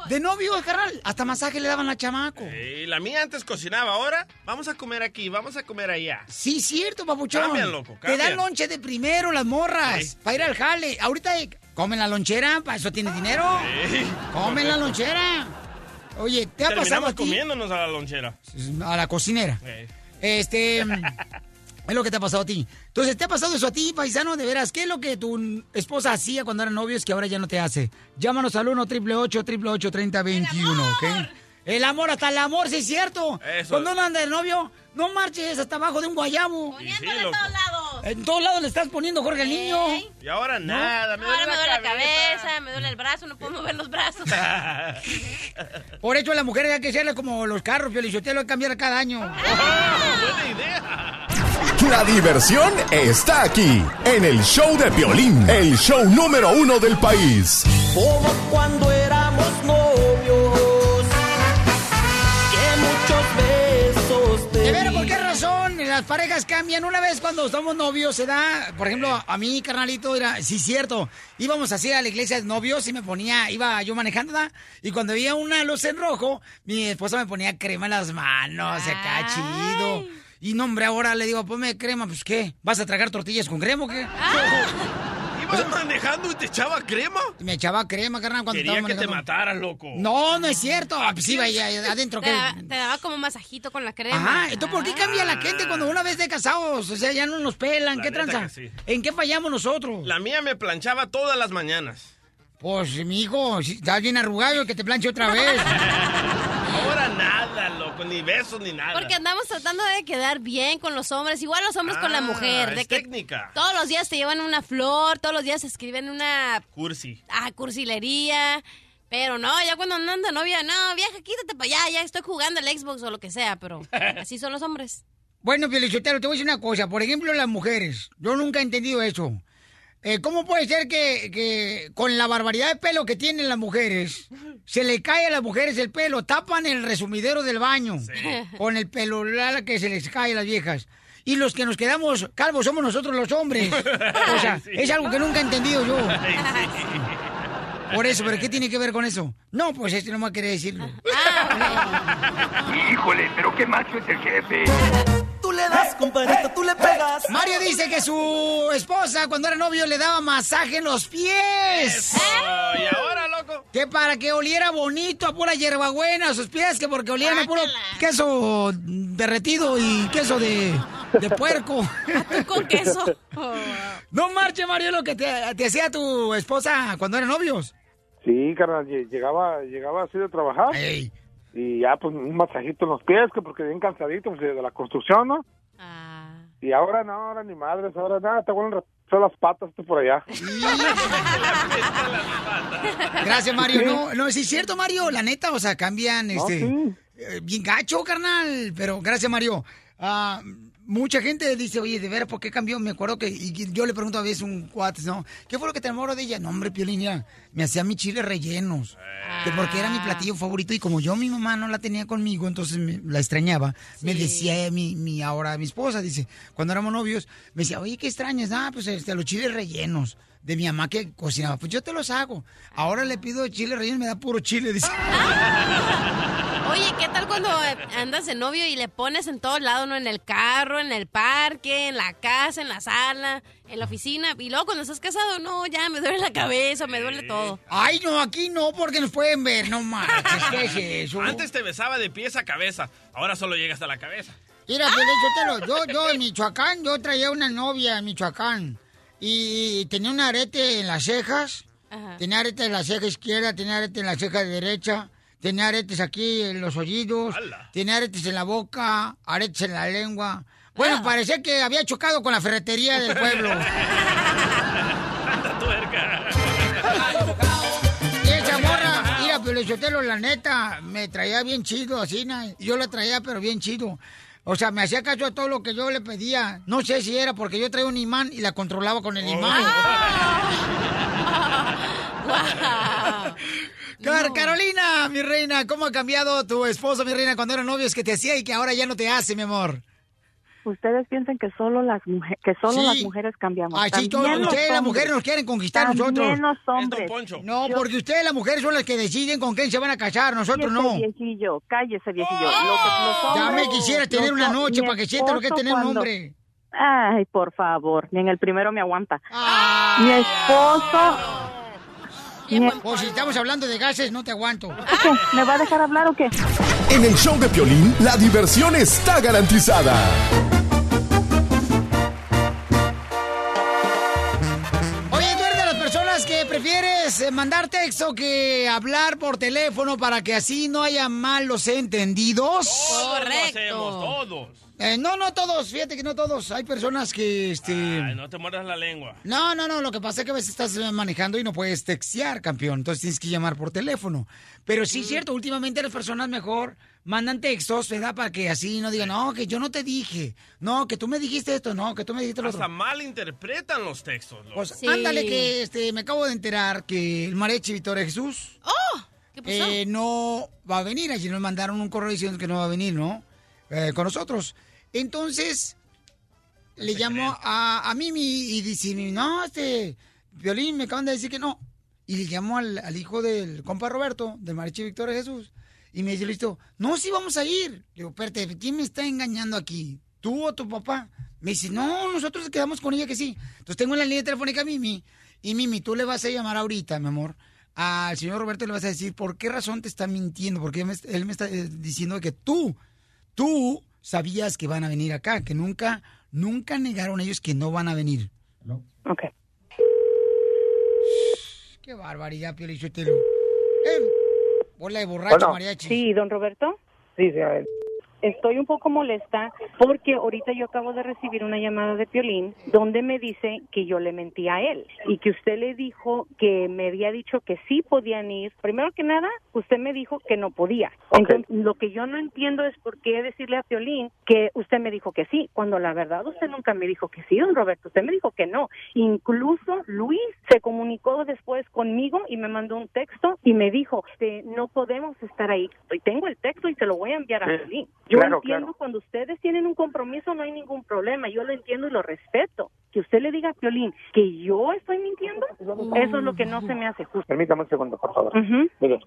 De novio, carnal. Hasta masaje le daban a chamaco. Y la mía antes cocinaba, ahora vamos a comer aquí, vamos a comer allá. Sí, cierto, papuchón. Cambian, loco, Te dan cambian. lonche de primero las morras. Sí. Para ir al jale. Ahorita eh, comen la lonchera, para eso tienes dinero. Sí. Comen la lonchera. Oye, ¿te ha pasado Terminamos a ti? comiéndonos a la lonchera. A la cocinera. Eh. Este. Es lo que te ha pasado a ti. Entonces, ¿te ha pasado eso a ti, paisano? De veras, ¿qué es lo que tu esposa hacía cuando eran novios que ahora ya no te hace? Llámanos al 1 888 3021 ¿ok? El amor, hasta el amor, sí es cierto. Eso. Cuando uno anda de novio, no marches hasta abajo de un guayabo. Sí, loco. En todos lados le estás poniendo, Jorge, al niño. Y ahora nada, me Ahora me duele la la cabeza, me duele el brazo, no puedo mover los brazos. Por eso la mujer hay que hacerle como los carros, Piolichotelo, hay que cambiar cada año. Buena idea. La diversión está aquí, en el show de Piolín, el show número uno del país. Como cuando éramos novios. Que muchos besos te De veras. ¿por qué razón las parejas cambian? Una vez cuando somos novios se da, por ejemplo, a mí, carnalito, era, sí, cierto, íbamos así a la iglesia de novios y me ponía, iba yo manejando, ¿verdad? y cuando veía una luz en rojo, mi esposa me ponía crema en las manos, acá chido. Y no, hombre, ahora le digo, ponme crema, pues ¿qué? ¿Vas a tragar tortillas con crema o qué? ¿Ibas manejando y te echaba crema? Me echaba crema, carnal, cuando Quería estaba que te mataras, loco. No, no es cierto. Ah, Pues iba ahí adentro. Te, te daba como masajito con la crema. Ajá, entonces ¿por qué cambia la gente cuando una vez de casados? O sea, ya no nos pelan, La ¿qué tranza? sí. ¿En qué fallamos nosotros? La mía me planchaba todas las mañanas. Pues, mi hijo, si estás bien arrugado, que te planche otra vez. Ahora nada, loco, ni besos ni nada. Porque andamos tratando de quedar bien con los hombres, igual los hombres con la Ah, mujer. De es que técnica. todos los días te llevan una flor, todos los días escriben una Cursi. ah, cursilería. Pero no, ya cuando andan de novia, no, vieja, quítate para allá, ya estoy jugando el Xbox o lo que sea, pero así son los hombres. Bueno, Pielichotero, te voy a decir una cosa. Por ejemplo, las mujeres. Yo nunca he entendido eso. Eh, ¿Cómo puede ser que, que con la barbaridad de pelo que tienen las mujeres, se le cae a las mujeres el pelo, tapan el resumidero del baño con el pelo que se les cae a las viejas? Y los que nos quedamos calvos somos nosotros los hombres. O sea, Sí. es algo que nunca he entendido yo. Por eso, ¿pero qué tiene que ver con eso? No, pues este no me querer decirlo. Híjole, pero qué macho es el jefe. Tú le das, compadrito, tú le pegas. Mario dice que su esposa cuando era novio le daba masaje en los pies. ¿Y ahora, loco? Que para que oliera bonito a pura hierbabuena a sus pies, que porque olían a puro queso derretido y queso de, de puerco. con queso. No marche, Mario, lo que te, te hacía tu esposa cuando eran novios. Sí, carnal, lle- llegaba, llegaba así de trabajar. Y ya, pues, un masajito en los pies, que porque bien cansadito pues, de la construcción, ¿no? Y ahora no, ahora ni madres, ahora nada, te vuelven son las patas tú por allá. Gracias, Mario. No, no, sí es cierto, Mario. La neta, o sea, cambian, este... sí. eh, bien gacho, carnal. Pero gracias, Mario. Ah, mucha gente dice, oye, de veras, ¿por qué cambió? Me acuerdo que y yo le pregunto a veces un cuate, ¿no? ¿Qué fue lo que te enamoró de ella? No, hombre, Piolín, mira, me hacía mis chiles rellenos. Que porque era mi platillo favorito y como yo mi mamá no la tenía conmigo, entonces me- la extrañaba. Me decía mi, mi ahora mi esposa, dice, cuando éramos novios, me decía, oye, ¿qué extrañas? Ah, pues este, los chiles rellenos de mi mamá que cocinaba. Pues yo te los hago. Ahora le pido chiles rellenos, me da puro chile, dice. Oye, ¿qué tal cuando eh, andas de novio y le pones en todos lados, ¿no? En el carro, en el parque, en la casa, en la sala, en la oficina. Y luego cuando estás casado, no, ya me duele la cabeza, me duele todo. Ay, no, aquí no, porque nos pueden ver, no marches, ¿qué es eso? Antes te besaba de pies a cabeza, ahora solo llegas a la cabeza. Mira, Piolín, Sotelo, yo, yo en Michoacán, yo traía una novia en Michoacán y tenía un arete en las cejas, tenía arete en la ceja izquierda, tenía arete en la ceja derecha, tenía aretes aquí en los oídos, tenía aretes en la boca, aretes en la lengua. Bueno, parecía que había chocado con la ferretería del pueblo. Y esa morra, mira, la neta, me traía bien chido, así, yo la traía, pero bien chido. O sea, me hacía caso a todo lo que yo le pedía. No sé si era porque yo traía un imán y la controlaba con el imán. Car- Carolina, mi reina, ¿cómo ha cambiado tu esposo, mi reina, cuando eran novios que te hacía y que ahora ya no te hace, mi amor? Ustedes piensan que solo las mujeres, que solo Sí. las mujeres cambiamos. Ay, sí, También todo- los ustedes, las mujeres, nos quieren conquistar a nosotros. También los hombres. No, porque ustedes, las mujeres, son las que deciden con quién se van a casar, nosotros Cállese, no. viejillo, cállese, viejillo. Lo que- los Ya me quisiera tener los una noche para que sienta lo que es tener un hombre. Ay, por favor, ni en el primero me aguanta. Mi esposo... mi- O si estamos hablando de gases, no te aguanto. ¿Qué? ¿Me va a dejar hablar o qué? En el show de Piolín, la diversión está garantizada. Prefieres eh, mandar texto que hablar por teléfono para que así no haya malos entendidos. Todos lo hacemos, todos. Eh, no, no todos, fíjate que no todos. Hay personas que, este... Ay, no te muerdas la lengua. No, no, no, lo que pasa es que a veces estás eh, manejando y no puedes textear, campeón, entonces tienes que llamar por teléfono. Pero sí, es cierto, últimamente las personas mejor mandan textos, ¿verdad? Para que así no digan, no, que yo no te dije, no, que tú me dijiste esto, no, que tú me dijiste lo Hasta otro. mal interpretan los textos. loco. Pues ándale que este, me acabo de enterar que el mariachi Victoria Jesús ¡Oh! ¿Qué pasó? eh, no va a venir. Allí nos mandaron un correo diciendo que no va a venir, ¿no? Eh, con nosotros. Entonces, le llamó a, a Mimi y dice, no, este, Violín, me acaban de decir que no. Y le llamó al, al hijo del compa Roberto, del mariachi Victoria Jesús. Y me dice, listo, no, sí vamos a ir. Le digo, espérate, ¿quién me está engañando aquí? ¿Tú o tu papá? Me dice, no, nosotros quedamos con ella que sí. Entonces tengo en la línea telefónica a Mimi. Y Mimi, tú le vas a llamar ahorita, mi amor, al señor Roberto le vas a decir por qué razón te está mintiendo. Porque él me, él me está eh, diciendo que tú, tú sabías que van a venir acá, que nunca, nunca negaron ellos que no van a venir. Ok. Qué barbaridad, Pio Lichotelo. Eh, bola de borracho, Bueno. mariachi. Sí, don Roberto. Sí, sí, a ver. Estoy un poco molesta porque ahorita yo acabo de recibir una llamada de Piolín donde me dice que yo le mentí a él y que usted le dijo que me había dicho que sí podían ir. Primero que nada, usted me dijo que no podía. Entonces, lo que yo no entiendo es por qué decirle a Piolín que usted me dijo que sí, cuando la verdad usted nunca me dijo que sí, don Roberto. Usted me dijo que no. Incluso Luis se comunicó después conmigo y me mandó un texto y me dijo, este, no podemos estar ahí. Y tengo el texto y se lo voy a enviar a. Piolín. Yo Claro, entiendo claro. cuando ustedes tienen un compromiso no hay ningún problema, yo lo entiendo y lo respeto. Que usted le diga a Piolín que yo estoy mintiendo, eso es lo que no se me hace justo. Permítame un segundo, por favor. Mire,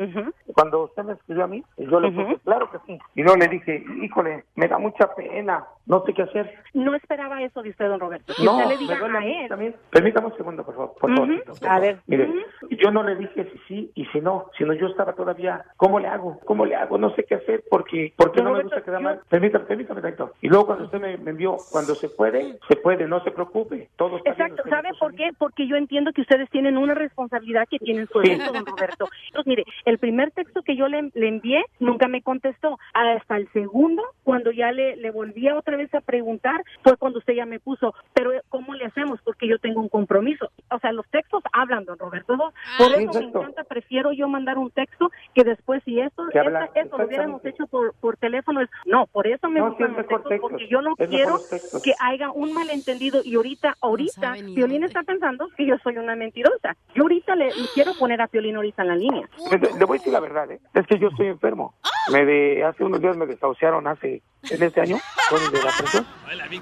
cuando usted me escribió a mí, yo le puse, claro que sí. Y luego le dije, híjole, me da mucha pena, no sé qué hacer. No esperaba eso de usted, don Roberto. No, usted le me diga duele a él. también. Permítame un segundo, por favor. Por Ujú. favorcito. A ver. Mire, Ujú. yo no le dije si sí y si no, sino yo estaba todavía, ¿cómo le hago? ¿Cómo le hago? No sé qué hacer porque, porque no me gusta quedar mal. Permítame, permítame, tantito. Y luego cuando usted me, me envió, cuando se puede, se puede, no se preocupe. Todo está Exacto, ¿sabe por qué? Porque yo entiendo que ustedes tienen una responsabilidad que tienen su Sí. don Roberto. Entonces, mire, el primer texto que yo le, le envié nunca me contestó. Hasta el segundo, cuando ya le, le volví a otra vez a preguntar, fue cuando usted ya me puso, pero ¿cómo le hacemos? Porque yo tengo un compromiso. O sea, los textos hablan, don Roberto. ¿no? Por eso me encanta, prefiero yo mandar un texto que después, si esto, esta- esto lo hubiéramos hecho por, por teléfono, es, no, por eso me No, sí, gustan es los mejor textos, textos. porque yo no Es quiero que haya un malentendido y ahorita, ahorita, Piolín está pensando que yo soy una mentirosa. Yo ahorita le, le quiero poner a Piolín ahorita en la línea. Le, le voy a decir la verdad, ¿eh? es que yo estoy enfermo. Me de, hace unos días me desahuciaron hace, en este año, con el de la presión.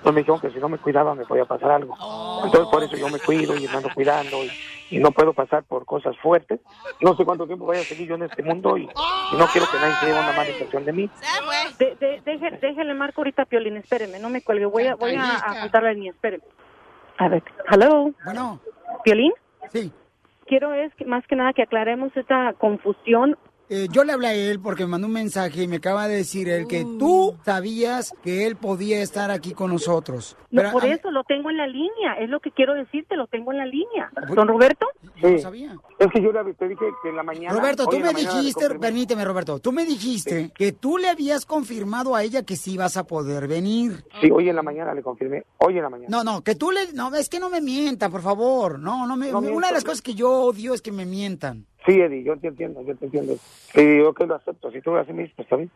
Pues me dijeron que si no me cuidaba me podía pasar algo. Entonces por eso yo me cuido y me ando cuidando y, y no puedo pasar por cosas fuertes. No sé cuánto tiempo vaya a seguir yo en este mundo y, y no quiero que nadie se lleve una mala impresión de mí. De, de, deje- déjele marco ahorita a Piolín, espéreme, no me cuelgue, voy a, voy a, a juntar la línea, espéreme. A ver, hello. Bueno. ¿Piolín? Sí. Quiero es que, más que nada que aclaremos esta confusión Eh, yo le hablé a él porque me mandó un mensaje y me acaba de decir él que tú sabías que él podía estar aquí con nosotros. No, Pero por a eso lo tengo en la línea, es lo que quiero decirte, lo tengo en la línea. ¿Don Roberto? Sí. Es que yo le te dije que en la mañana. Roberto, tú me dijiste, permíteme Roberto, tú me dijiste que tú le habías confirmado a ella que sí vas a poder venir. Sí, hoy en la mañana le confirmé. Hoy en la mañana. No, no, que tú le... No, es que no me mientan, por favor. No, no me... No una miento. de las cosas que yo odio es que me mientan. Sí, Eddie, yo te entiendo, yo te entiendo. Y yo que lo acepto. Si tú me dices, pues está bien.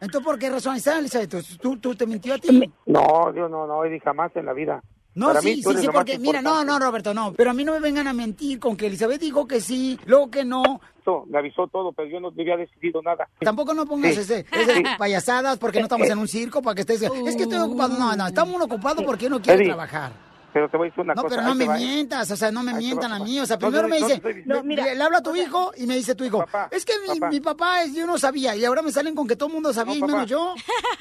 Entonces, ¿por qué razón está, Elizabeth? ¿Tú, tú te mintió a ti? No, Dios, no, no, Eddie, jamás en la vida. No, Para sí, mí, sí, sí, lo porque, mira, no, no, Roberto, no. Pero a mí no me vengan a mentir con que Elizabeth dijo que sí, luego que no. Me avisó todo, pero yo no había decidido nada. Tampoco no pongas Sí. ese, Sí. payasadas porque no estamos en un circo para que estés... Es que estoy ocupado. No, no, estamos ocupados porque uno quiere Eddie, trabajar. Pero te voy a decir una No, cosa. pero no ahí te me va, ¿eh? mientas, o sea, no me Ahí mientan va, a mí. O sea, No, primero no, me no dice, diciendo. le, habla a tu hijo y me dice tu hijo, es que mi, papá. mi papá, es- yo no sabía, y ahora me salen con que todo el mundo sabía y menos yo.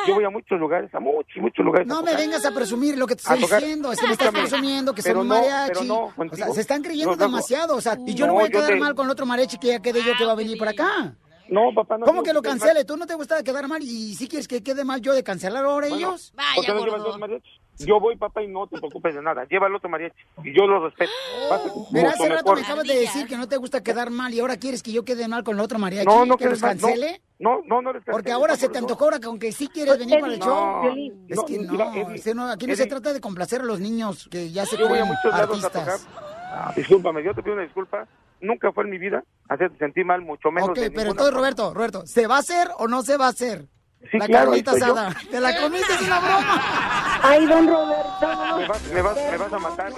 Yo voy a muchos lugares, a muchos, muchos lugares. No me vengas a presumir lo que te estoy diciendo, es que me estás presumiendo que pero son un no, mariachi. pero no, o sea, se están creyendo No, no, demasiado, o sea, y yo no, No, voy a quedar mal con el otro mariachi que ya quedé yo que va a venir para acá. No, papá, no. ¿Cómo que lo cancele? ¿Tú no te gusta quedar mal? ¿Y si quieres que quede mal yo de cancelar ahora Bueno, ellos? ¿Por qué no dos mariachis? Yo voy, papá, y no te preocupes de nada. Lleva el otro mariachi. Y yo lo respeto. A- Mira, hace rato me acabas de decir que no te gusta quedar mal y ahora quieres que yo quede mal con el otro mariachi. No, no que los no. cancele. No, no, no les Porque canceles, ahora no, se te antojó ahora que aunque sí quieres venir para el No, show. Violín, es no, que no, mira, Eddie, no, aquí no se trata de complacer a los niños que ya se creen artistas. Ah, discúlpame, yo te pido una disculpa. Nunca fue en mi vida hacerte sentir mal, mucho menos Ok, de pero entonces, forma. Roberto, Roberto, ¿se va a hacer o no se va a hacer? Sí, la claro, carnita estoy yo. asada. ¿Te la comiste sin la broma? Ay, don Roberto. Me vas, me vas, me vas a matar. Me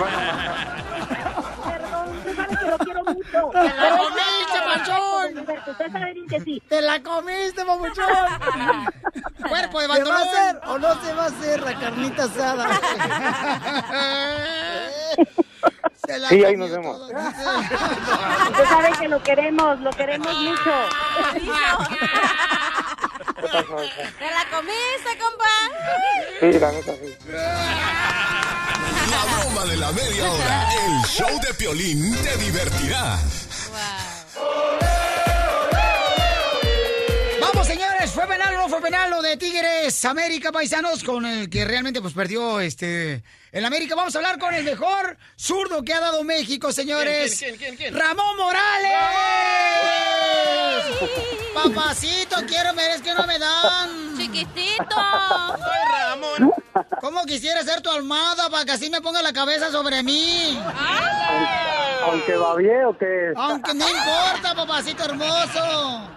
vas a matar. Perdón, sabe que lo quiero mucho. ¡Te la comiste, papuchón! Roberto, usted sabe bien que sí. ¡Te la comiste, papuchón! Cuerpo de ¿Se va a hacer o no se va a hacer la carnita asada? Se la Sí, ahí nos vemos. Usted sabe que lo queremos, lo queremos mucho. ¿Te la comiste, compa? Sí, la neta, sí. La broma de la media hora. El show de Piolín te divertirá. ¿Fue penal lo de Tigres América Paisanos con el que realmente pues perdió este el América? Vamos a hablar con el mejor zurdo que ha dado México, señores. ¿Quién, quién, quién, quién? Ramón Morales. Papacito, quiero ver, es que no me dan. Chiquitito. Soy Ramón. ¿Cómo quisiera ser tu almohada para que así me ponga la cabeza sobre mí? Aunque va bien o qué. Aunque no importa, papacito hermoso.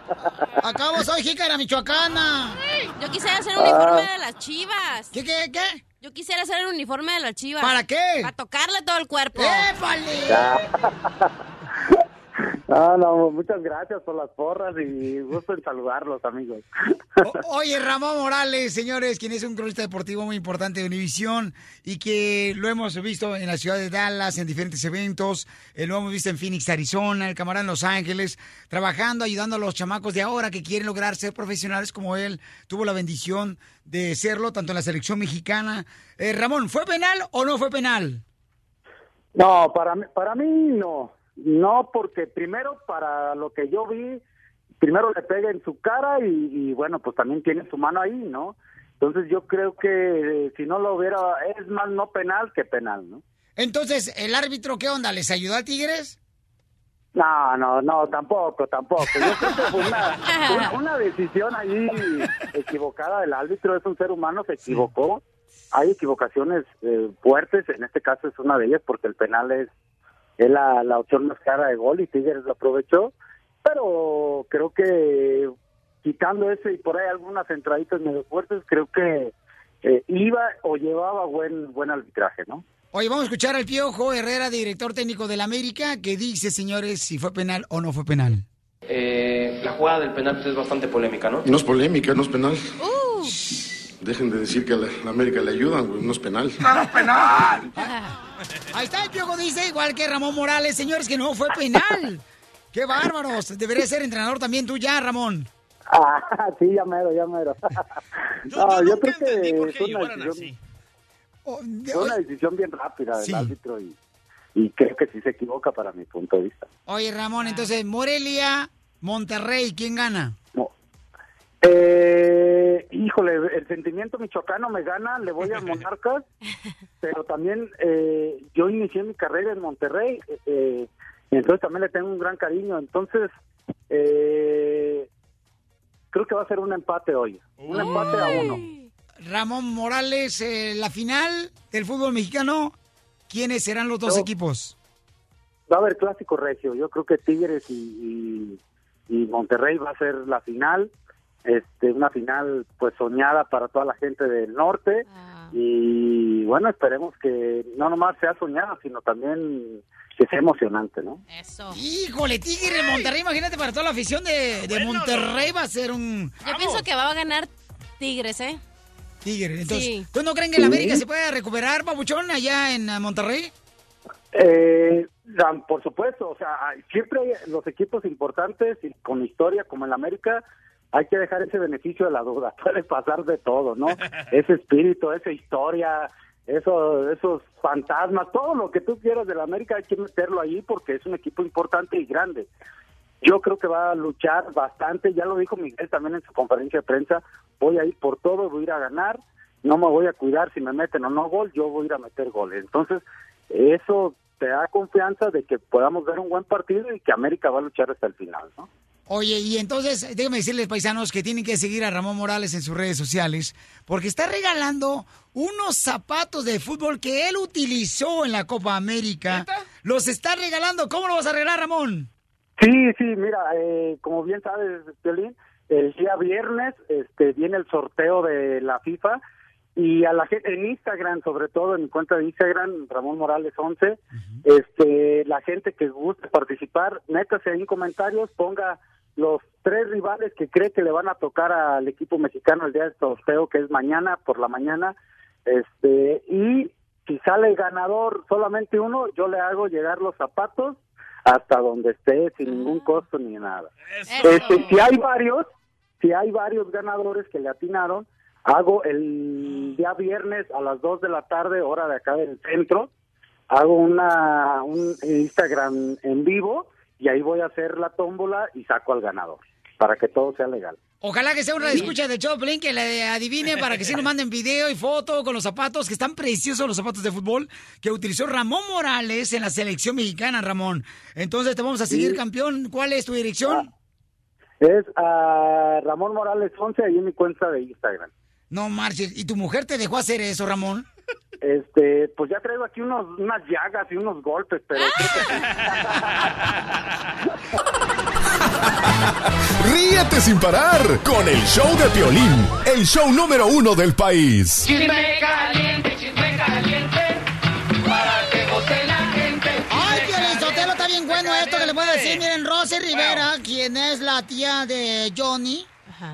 Acabo, soy jícara michoacana. Yo quisiera hacer un uniforme de las chivas. ¿Qué, qué, qué? Yo quisiera hacer el uniforme de las chivas. ¿Para qué? Para tocarle todo el cuerpo. ¡Épale! No, no, muchas gracias por las porras y gusto en saludarlos, amigos. O- Oye, Ramón Morales, señores, quien es un cronista deportivo muy importante de Univisión y que lo hemos visto en la ciudad de Dallas, en diferentes eventos, eh, lo hemos visto en Phoenix, Arizona, el camarada en Los Ángeles, trabajando, ayudando a los chamacos de ahora que quieren lograr ser profesionales como él. Tuvo la bendición de serlo, tanto en la selección mexicana. Eh, Ramón, ¿fue penal o no fue penal? No, para mí, para mí no. No, porque primero para lo que yo vi, primero le pega en su cara y, y bueno, pues también tiene su mano ahí, ¿no? Entonces yo creo que eh, si no lo hubiera, es más no penal que penal, ¿no? Entonces, ¿el árbitro qué onda? ¿Les ayudó a Tigres? No, no, no, tampoco, tampoco. Yo creo que fue una, una, una decisión ahí equivocada del árbitro, es un ser humano, se equivocó. Hay equivocaciones eh, fuertes, en este caso es una de ellas porque el penal es, es la, la opción más clara de gol y Tigres lo aprovechó, pero creo que quitando eso y por ahí algunas entraditas medio fuertes, creo que eh, iba o llevaba buen buen arbitraje, ¿no? Oye, vamos a escuchar al Piojo Herrera, director técnico del América, que dice, señores, si fue penal o no fue penal. Eh, la jugada del penal es bastante polémica, ¿no? No es polémica, no es penal. Dejen de decir que a la, la América le ayudan, güey, no es penal. penal! Ahí está, el Piojo dice, igual que Ramón Morales, señores, que no fue penal. ¡Qué bárbaros! Deberías ser entrenador también tú ya, Ramón. Ah, sí, ya mero, ya mero. no, yo, creo que fue una decisión, fue una decisión bien rápida del Sí. árbitro y, y creo que sí se equivoca para mi punto de vista. Oye, Ramón, entonces, Morelia, Monterrey, ¿quién gana? Eh, híjole, el sentimiento michoacano me gana, le voy a Monarcas, pero también eh, yo inicié mi carrera en Monterrey, eh, y entonces también le tengo un gran cariño, entonces eh, creo que va a ser un empate hoy, un empate a uno. Ramón Morales, eh, la final del fútbol mexicano, ¿quiénes serán los dos Yo- equipos? Va a haber clásico regio, yo creo que Tigres y, y, y Monterrey va a ser la final, este una final pues soñada para toda la gente del norte y bueno, esperemos que no nomás sea soñada, sino también que sea emocionante, ¿no? Eso. Híjole, Tigre, Monterrey, imagínate para toda la afición de, de Monterrey va a ser un Yo pienso que va a ganar Tigres, ¿eh? Tigre. Entonces, Sí. ¿tú no creen que la América se pueda recuperar, Pabuchón, allá en eh, Monterrey? Eh, por supuesto, o sea, siempre hay los equipos importantes y con historia como el América, hay que dejar ese beneficio de la duda. Puede pasar de todo, ¿no? ese espíritu, esa historia, eso, esos fantasmas, todo lo que tú quieras del América hay que meterlo ahí porque es un equipo importante y grande. Yo creo que va a luchar bastante, ya lo dijo Miguel también en su conferencia de prensa, voy a ir por todo, voy a ir a ganar, no me voy a cuidar si me meten o no gol, yo voy a ir a meter goles. Entonces, eso te da confianza de que podamos ver un buen partido y que América va a luchar hasta el final, ¿no? Oye, y entonces, déjenme decirles, paisanos, que tienen que seguir a Ramón Morales en sus redes sociales, porque está regalando unos zapatos de fútbol que él utilizó en la Copa América. Los está regalando. ¿Cómo lo vas a regalar, Ramón? Sí, sí, mira, eh, como bien sabes, Piolín, el día viernes este, viene el sorteo de la FIFA y a la gente en Instagram, sobre todo en mi cuenta de Instagram, Ramón Morales 11, este, la gente que guste participar, métase ahí en comentarios, ponga los tres rivales que cree que le van a tocar al equipo mexicano el día del sorteo, que es mañana por la mañana, este, y si sale ganador solamente uno, yo le hago llegar los zapatos hasta donde esté sin ningún costo ni nada. Este, si hay varios, si hay varios ganadores que le atinaron, hago el día viernes a las 2 de la tarde, hora de acá del centro, hago una un Instagram en vivo y ahí voy a hacer la tómbola y saco al ganador para que todo sea legal. Ojalá que sea una escucha de Choplin que le adivine para que sí nos manden video y foto con los zapatos, que están preciosos los zapatos de fútbol que utilizó Ramón Morales en la selección mexicana, Ramón. Entonces te vamos a seguir, Sí. campeón. ¿Cuál es tu dirección? Es a Ramón Morales 11 ahí en mi cuenta de Instagram. No marches. ¿Y tu mujer te dejó hacer eso, Ramón? Este, pues ya traigo aquí unos, unas llagas y unos golpes, pero Ríete sin parar con el show de Piolín, el show número uno del país. Chisme caliente, chisme caliente, para que goce la gente. Ay, Piolín Sotelo, está bien bueno esto que le puedo decir. Miren, Rosy Rivera, quien es la tía de Johnny,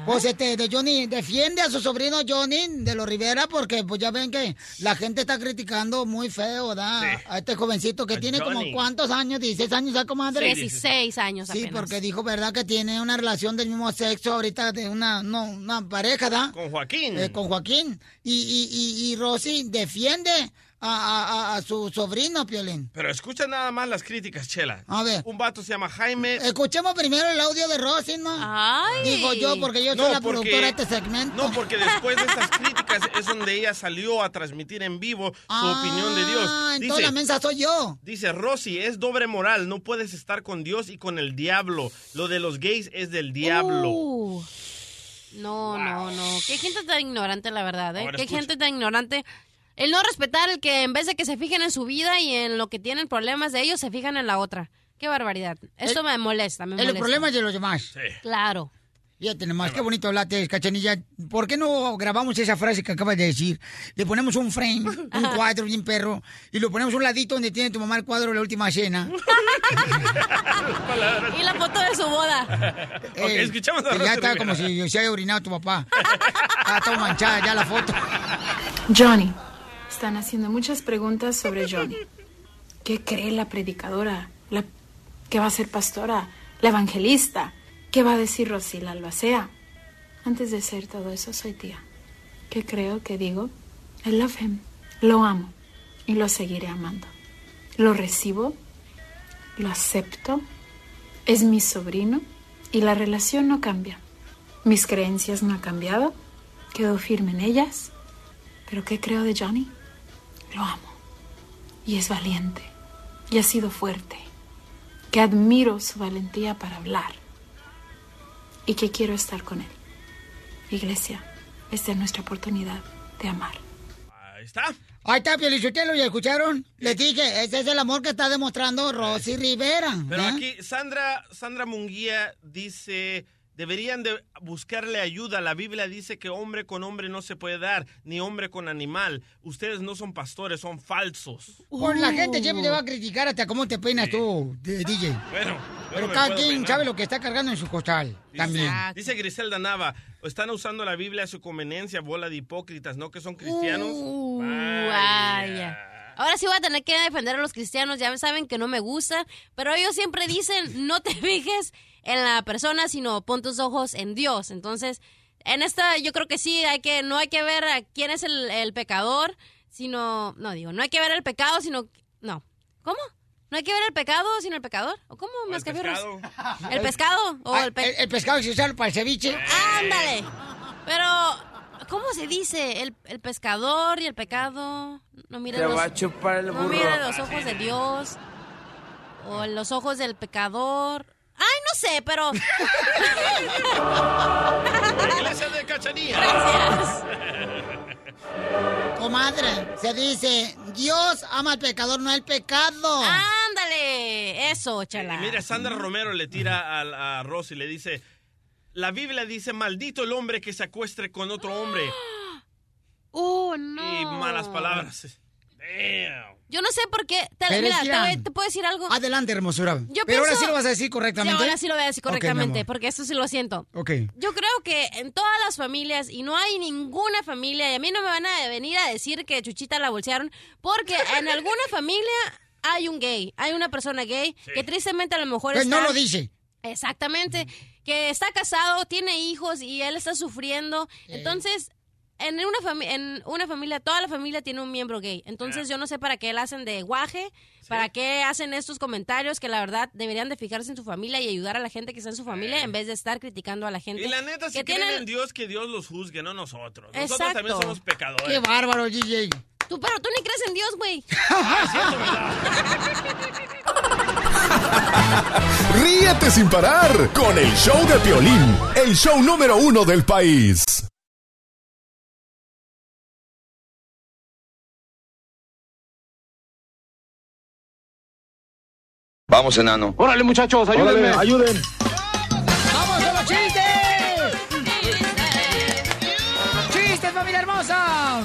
pues este, de Johnny, defiende a su sobrino Johnny de los Rivera porque pues ya ven que la gente está criticando muy feo, ¿verdad? A este jovencito que A tiene como cuántos años, 16 años ya, comadre. 16 años Sí, apenas. porque dijo, ¿verdad? Que tiene una relación del mismo sexo ahorita de una, no, una pareja, ¿verdad? Con Joaquín. Eh, con Joaquín. Y, y, y, y Rosy defiende a, a- a su sobrino, Piolín. Pero escucha nada más las críticas, Chela. A ver. Un vato se llama Jaime. Escuchemos primero el audio de Rosy, ¿no? Ay. Digo yo, porque yo soy No, la porque- productora de este segmento. No, porque después de estas críticas es donde ella salió a transmitir en vivo su opinión de Dios. Ah, entonces la mensa soy yo. Dice, Rosy, es doble moral, no puedes estar con Dios y con el diablo. Lo de los gays es del diablo. Uh, no, no, no. Qué gente tan ignorante, la verdad, ¿eh? Ahora Qué escucha. gente tan ignorante. El no respetar el que en vez de que se fijen en su vida y en lo que tienen problemas de ellos, se fijan en la otra. Qué barbaridad. Esto El- me molesta, me El molesta. problema es de los demás. Claro. Fíjate nomás, qué bonito hablaste, Cachanilla. ¿Por qué no grabamos esa frase que acabas de decir? Le ponemos un frame, un cuadro bien perro, y lo ponemos a un ladito donde tiene tu mamá el cuadro de la última cena. Y la foto de su boda. Eh, escuchamos a que Ya está como si se haya orinado tu papá. Ah, está manchada ya la foto. Johnny. Están haciendo muchas preguntas sobre Johnny. ¿Qué cree la predicadora? La, ¿Qué va a ser pastora? ¿La evangelista? ¿Qué va a decir Rosila Albacea? Antes de ser todo eso, soy tía. ¿Qué creo que digo? I love him. Lo amo. Y lo seguiré amando. Lo recibo. Lo acepto. Es mi sobrino. Y la relación no cambia. Mis creencias no han cambiado. Quedo firme en ellas. ¿Pero qué creo de Johnny? Lo amo. Y es valiente. Y ha sido fuerte. Que admiro su valentía para hablar. Y que quiero estar con él. Iglesia, esta es nuestra oportunidad de amar. Ahí está. Ahí está, Pielichotelo, ¿ya escucharon? Les dije, ese es el amor que está demostrando Rosy Rivera. Pero ¿eh? aquí Sandra, Sandra Munguía dice, deberían de buscarle ayuda. La Biblia dice que hombre con hombre no se puede dar, ni hombre con animal. Ustedes no son pastores, son falsos. Por la gente siempre te va a criticar hasta cómo te peinas tú, DJ. Bueno, Pero cada quien peinar. sabe lo que está cargando en su costal. También. Dice Griselda Nava, están usando la Biblia a su conveniencia, bola de hipócritas, ¿no? Que son cristianos. Uh, vaya. Ahora sí voy a tener que defender a los cristianos, ya saben que no me gusta, pero ellos siempre dicen, no te fijes en la persona, sino pon tus ojos en Dios. Entonces, en esta yo creo que sí, hay que, no hay que ver a quién es el, el pecador, sino, no digo, no hay que ver el pecado, sino, no. ¿Cómo? ¿No hay que ver el pecado sino el pecador? ¿O cómo, más que ¿El pescado? ¿O Ah, el, pe- el, el pescado que se usa para el ceviche. Ándale. Pero, ¿cómo se dice? El, el pescador y el pecado. No mire Te los, va a chupar el no burro. mire los ojos de Dios. O los ojos del pecador. Ay, no sé, pero. La iglesia de Cachanilla. Gracias. Comadre, se dice, Dios ama al pecador, no el pecado. Ándale. Eso, chala. Y mira, Sandra Romero le tira a, a Rosy, le dice, la Biblia dice, maldito el hombre que se acuestre con otro hombre. Oh, no. Y malas palabras. Yo no sé por qué. Te, mira, te, te puedo decir algo. Adelante, hermosura. Yo Pero ahora sí lo vas a decir Sí, correctamente. ahora sí lo voy a decir correctamente, porque esto sí lo siento. Ok. Yo creo que en todas las familias, y no hay ninguna familia, y a mí no me van a venir a decir que Chuchita la bolsearon, porque en alguna familia hay un gay, hay una persona gay, que tristemente a lo mejor Pues está... no lo dice. Exactamente, que está casado, tiene hijos y él está sufriendo. Entonces, en una, fami- en una familia, toda la familia tiene un miembro gay. Entonces, yo no sé para qué le hacen de guaje, para qué hacen estos comentarios que la verdad deberían de fijarse en su familia y ayudar a la gente que está en su familia en vez de estar criticando a la gente. Y la neta, si que creen tienen- en Dios, que Dios los juzgue, no nosotros. Nosotros Exacto. también somos pecadores. Qué bárbaro, DJ. Tú, pero tú ni crees en Dios, güey. Ríete sin parar con el show de Piolín, el show número uno del país. Vamos, enano. Órale, muchachos, ayúdenme. Órale, ayuden. ¡Vamos a los chistes! ¡Chistes, familia hermosa!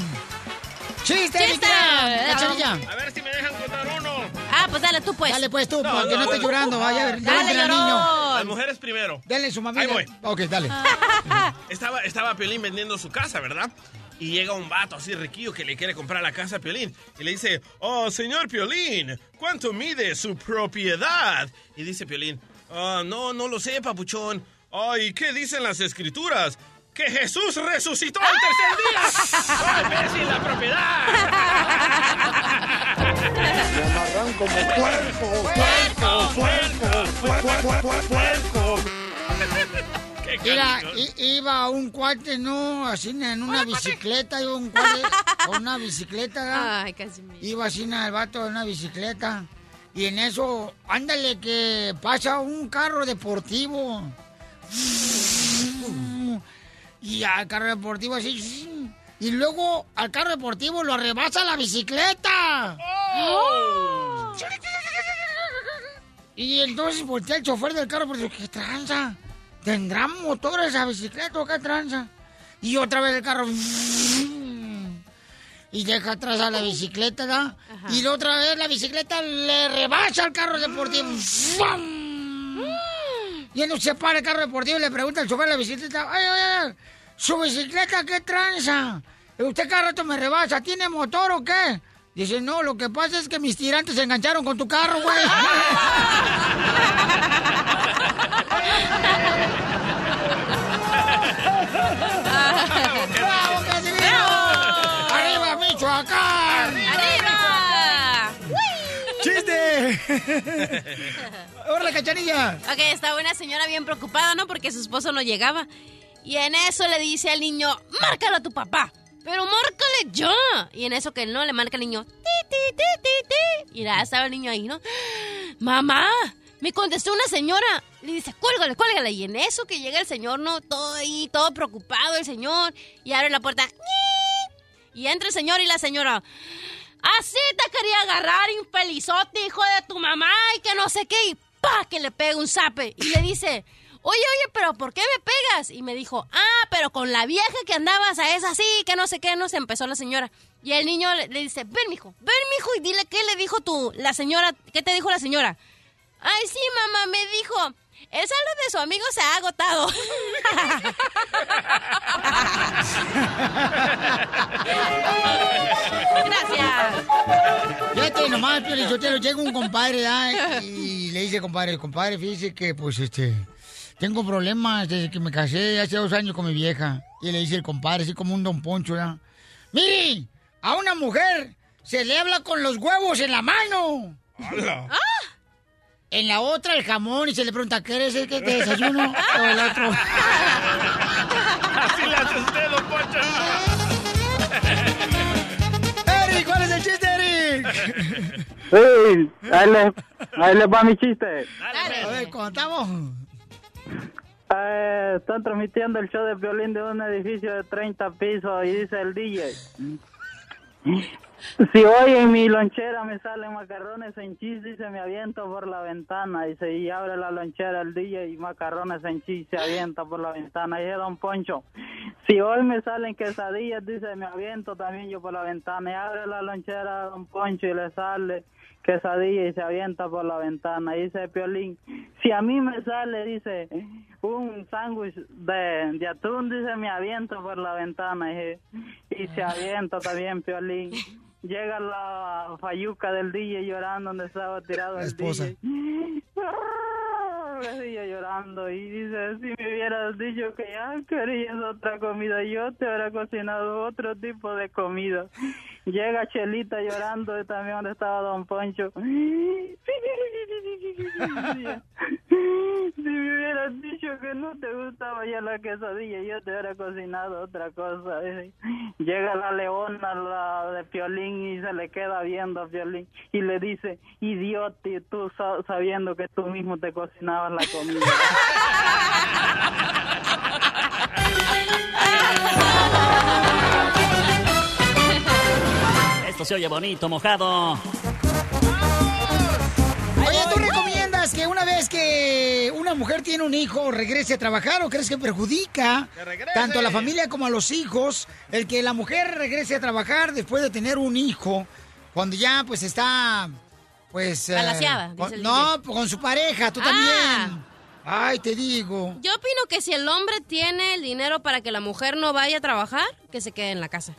¡Chistes, ¡Chiste! A ver si me dejan contar uno. Ah, pues dale tú, pues. Dale, pues tú, No, para que no no, estés no. llorando. Vaya, a ver, Dale, al niño. Las mujeres primero. Denle su mamita. Ahí voy. Ok, dale. Estaba, estaba Piolín vendiendo su casa, ¿verdad? Y llega un vato así riquillo que le quiere comprar la casa a Piolín. Y le dice, oh, señor Piolín, ¿cuánto mide su propiedad? Y dice Piolín, "Ah, no, no lo sé, papuchón. Ay, ¿qué dicen las escrituras? que Jesús resucitó al tercer día. ¡Oh, imbécil, la propiedad! Me amarran como puerco, puerco, puerco, puerco, puerco. Mira, iba un cuate, ¿no? Así en una bicicleta, iba un cuate con una bicicleta. Ay, casi me... Iba así el vato en una bicicleta. Y en eso, ándale que pasa un carro deportivo. Y al carro deportivo así. Y luego al carro deportivo lo rebasa la bicicleta. Y entonces voltea el chofer del carro porque ¿qué tranza? ¿Tendrá motor esa bicicleta o qué tranza? Y otra vez el carro. Y deja atrás a la bicicleta, ¿da? Y la otra vez la bicicleta le rebasa al carro deportivo. Y entonces se para el carro deportivo y le pregunta al chofer de la bicicleta, ay, ay, ay, ¿su bicicleta qué tranza? ¿Usted cada rato me rebasa? ¿Tiene motor o qué? Dice, no, lo que pasa es que mis tirantes se engancharon con tu carro, güey. ¡Hola, cachanilla! Ok, estaba una señora bien preocupada, ¿no? Porque su esposo no llegaba. Y en eso le dice al niño, márcalo a tu papá. Pero márcale ya. Y en eso que él no, le marca al niño, ti, ti, ti, ti, ti. Y ya estaba el niño ahí, ¿no? Mamá, me contestó una señora. Le dice, cuélgale, cuélgale. Y en eso que llega el señor, ¿no? Todo ahí, todo preocupado el señor. Y abre la puerta. ¡ñi! Y entra el señor y la señora. Así te quería agarrar, infelizote, hijo de tu mamá, y que no sé qué. Y pa, que le pega un zape. Y le dice, oye, oye, pero ¿por qué me pegas? Y me dijo, ah, pero con la vieja que andabas a esa así, que no sé qué, no se empezó la señora. Y el niño le, le dice, ven, mijo, ven, mijo, y dile qué le dijo tú, la señora, ¿qué te dijo la señora? Ay, sí, mamá, me dijo, el saldo de su amigo se ha agotado. Gracias. Fíjate nomás, Piolichotero, llega un compadre y le dice, compadre, compadre, fíjese que, pues, este, tengo problemas desde que me casé hace dos años con mi vieja. Y le dice el compadre, así como un don Poncho, ¿verdad? Mire, a una mujer se le habla con los huevos en la mano. En la otra el jamón y se le pregunta, ¿qué es el que te desayuno? o el otro. Así le hace usted, don Poncho. Eric, ¿cuál es el chiste, Eric? Sí, ahí le, ahí le va mi chiste. A ver, contamos. Eh, están transmitiendo el show de violín de un edificio de 30 pisos y dice el DJ. Si hoy en mi lonchera me salen macarrones en cheese, dice, me aviento por la ventana. Dice, y abre la lonchera el DJ y macarrones en cheese se avienta por la ventana. Y dice, don Poncho, si hoy me salen quesadillas, dice, me aviento también yo por la ventana. Y abre la lonchera don Poncho y le sale quesadilla y se avienta por la ventana. Y dice Piolín, si a mí me sale, dice, un sándwich de, de atún, dice, me aviento por la ventana. Y, y se avienta también Piolín. Llega la fayuca del DJ llorando donde estaba tirado el esposa. DJ. DJ llorando y dice, si me hubieras dicho que ya querías otra comida, yo te hubiera cocinado otro tipo de comida. Llega Chelita llorando y también donde estaba Don Poncho. Me hubieras dicho que no te gustaba ya la quesadilla, yo te hubiera cocinado otra cosa. Llega la leona, la de Piolín, y se le queda viendo a Piolín y le dice, idiota, tú sa- sabiendo que tú mismo te cocinabas la comida. Esto se oye bonito, mojado. Que una mujer tiene un hijo regrese a trabajar o crees que perjudica tanto a la familia como a los hijos el que la mujer regrese a trabajar después de tener un hijo cuando ya pues está pues... eh, Balaseada, con- dice el no, con su pareja, tú Ah. también. Ay, te digo. Yo opino que si el hombre tiene el dinero para que la mujer no vaya a trabajar, que se quede en la casa.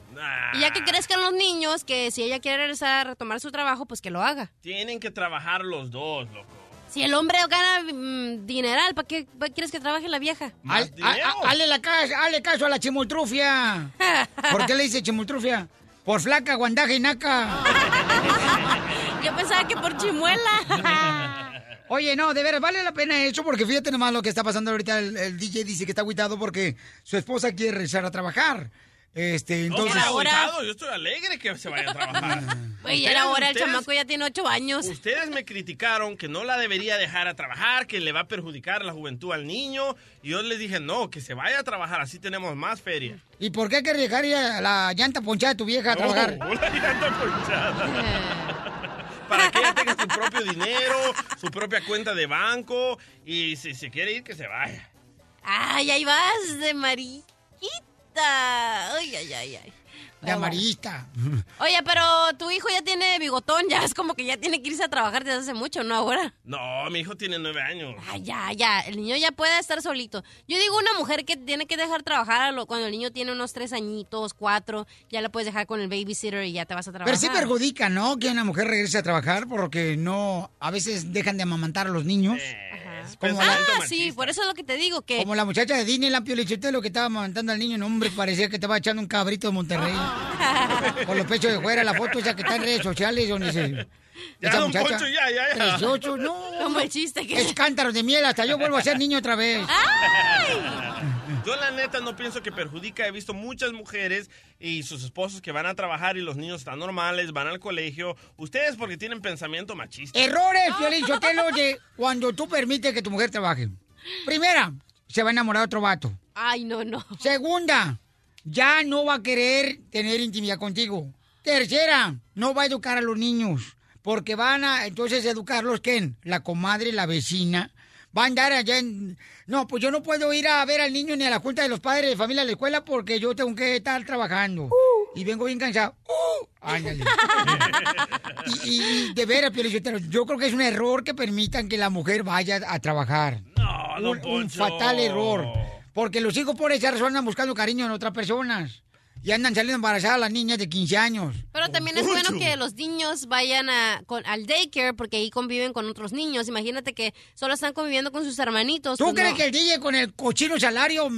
Y ya que crezcan los niños, que si ella quiere regresar a retomar su trabajo, pues que lo haga. Tienen que trabajar los dos, loco. Si el hombre gana mm, dineral, ¿para qué pa' quieres que trabaje la vieja? Al- a- a- Hazle la ca- hazle caso a la chimultrufia. ¿Por qué le dice chimultrufia? Por flaca, guandaje y naca. Yo pensaba que por chimuela. Oye, no, de veras, vale la pena eso porque fíjate nomás lo que está pasando ahorita. El, el DJ dice que está agüitado porque su esposa quiere regresar a trabajar. Este, entonces... agüitado, yo estoy alegre que se vaya a trabajar. Güey, Ustedes- era hora, el chamaco ya tiene ocho años. Ustedes me criticaron que no la debería dejar a trabajar, que le va a perjudicar la juventud al niño. Y yo les dije, no, que se vaya a trabajar, así tenemos más feria. ¿Y por qué hay que dejar la llanta ponchada de tu vieja a trabajar? Una llanta ponchada. Para que ella tenga su propio dinero, su propia cuenta de banco. Y si se quiere ir, que se vaya. Ay, ahí vas de mariquita. Ay, ay, ay, ay. De amarillista. Oye, pero tu hijo ya tiene bigotón, ya es como que ya tiene que irse a trabajar desde hace mucho, ¿no? Ahora. No, mi hijo tiene nueve años. Ay, ya, ya, el niño ya puede estar solito. Yo digo una mujer que tiene que dejar trabajar a lo- cuando el niño tiene unos tres añitos, cuatro, ya la puedes dejar con el babysitter y ya te vas a trabajar. Pero sí perjudica, ¿no? Que una mujer regrese a trabajar porque no, a veces dejan de amamantar a los niños. Como, ah, la, sí, por eso es lo que te digo, que... como la muchacha de Disney, la lo que estaba amamantando al niño, no, hombre, parecía que estaba echando un cabrito de Monterrey. Con los pechos de fuera, la foto esa que está en redes sociales donde se... Ya, esa don muchacha, Poncho, ya, ya, ya. No. Como el chiste que... Es cántaros de miel, hasta yo vuelvo a ser niño otra vez. Yo la neta no pienso que perjudica. He visto muchas mujeres y sus esposos que van a trabajar y los niños están normales, van al colegio. Ustedes porque tienen pensamiento machista. Errores, Violín Sotelo, de cuando tú permites que tu mujer trabaje. Primera, se va a enamorar de otro vato. Ay, no, no. Segunda, ya no va a querer tener intimidad contigo. Tercera, no va a educar a los niños. Porque van a, entonces, educarlos, ¿quién? La comadre, la vecina. Va a andar allá en... No, pues yo no puedo ir a ver al niño ni a la junta de los padres de familia a la escuela porque yo tengo que estar trabajando. Y vengo bien cansado. Uh, ándale. y, y de veras, yo creo que es un error que permitan que la mujer vaya a trabajar. No, don un, un fatal error. Porque los hijos por esa razón andan buscando cariño en otras personas. Y andan saliendo embarazadas las niñas de 15 años. Pero también es bueno que los niños vayan a, con, al daycare porque ahí conviven con otros niños. Imagínate que solo están conviviendo con sus hermanitos. ¿Tú pues crees no. que el DJ con el cochino salario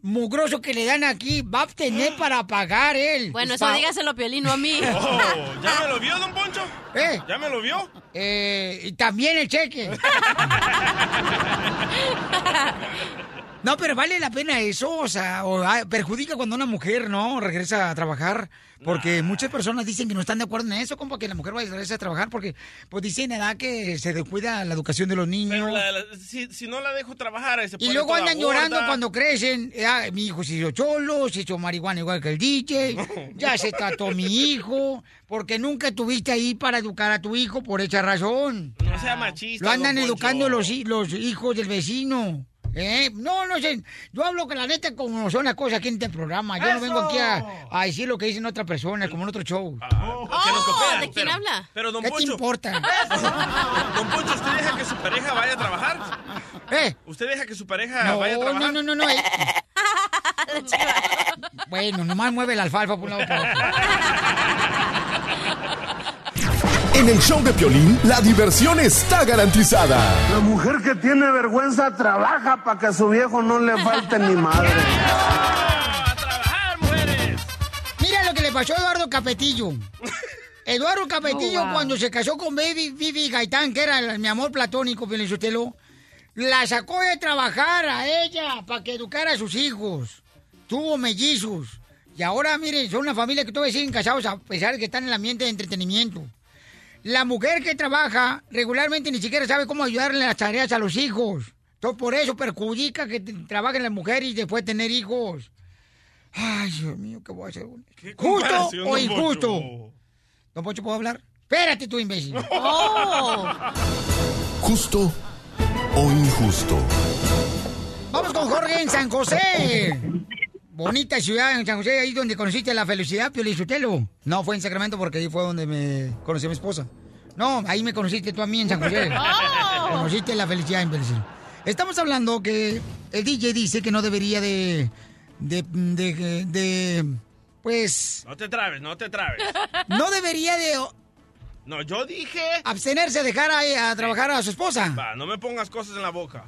mugroso que le dan aquí va a tener para pagar él? Bueno, eso Pa- dígaselo a Piolín, no a mí. Oh, ¿Ya me lo vio, don Poncho? ¿Eh? ¿Ya me lo vio? Eh, y también el cheque. No, pero vale la pena eso, o sea, o, ah, perjudica cuando una mujer, ¿no? Regresa a trabajar, porque muchas personas dicen que no están de acuerdo en eso, como que la mujer vaya a regresar a trabajar, porque pues dicen, edad que se descuida la educación de los niños. Pero la- la- si, si no la dejo trabajar, se Y luego andan gorda. llorando cuando crecen. Ah, mi hijo se hizo cholo, se hizo marihuana igual que el DJ. Ya se trató mi hijo. Porque nunca estuviste ahí para educar a tu hijo por esa razón. No sea machista. Lo andan educando los hijos del vecino. ¿Eh? No, no sé. Yo hablo con la neta como son las cosas aquí en este programa. Yo no vengo aquí a, a decir lo que dicen otras personas, como en otro show. que nos cooperan, ¿de quién pero- habla? Pero, don ¿Qué te Poncho. importa? Don Poncho, ¿usted deja que su pareja vaya a trabajar? ¿Eh? ¿Usted deja que su pareja No, vaya a trabajar? no, no, no, no. eh. Bueno, nomás mueve la alfalfa por un lado y por otro. En el show de Piolín, la diversión está garantizada. La mujer que tiene vergüenza trabaja para que a su viejo no le falte ni madre. Mira lo que le pasó a Eduardo Capetillo. Eduardo Capetillo, Oh, wow. cuando se casó con Baby Vivi Gaitán, que era el- mi amor platónico, Pelizotelo, la sacó de trabajar a ella para que educara a sus hijos. Tuvo mellizos. Y ahora, miren, son una familia que todavía siguen casados a pesar de que están en el ambiente de entretenimiento. La mujer que trabaja regularmente ni siquiera sabe cómo ayudarle en las tareas a los hijos. Entonces, por eso perjudica que trabajen las mujeres y después tener hijos. Ay, Dios mío, ¿qué voy a hacer? ¿Justo o injusto? Poncho? ¿Don Poncho puedo hablar? Espérate tú, imbécil. Oh. Justo o injusto. Vamos con Jorge en San José. Bonita ciudad en San José, ahí donde conociste la felicidad, Pio Lizotelo. No, fue en Sacramento porque ahí fue donde me conocí a mi esposa. No, ahí me conociste tú a mí en San José. Oh. Conociste la felicidad, imbécil. Estamos hablando que el DJ dice que no debería de... de... de... de- pues... No te trabes, no te trabes. No debería de... No, yo dije... Abstenerse, dejar a, a trabajar a su esposa. Va, no me pongas cosas en la boca.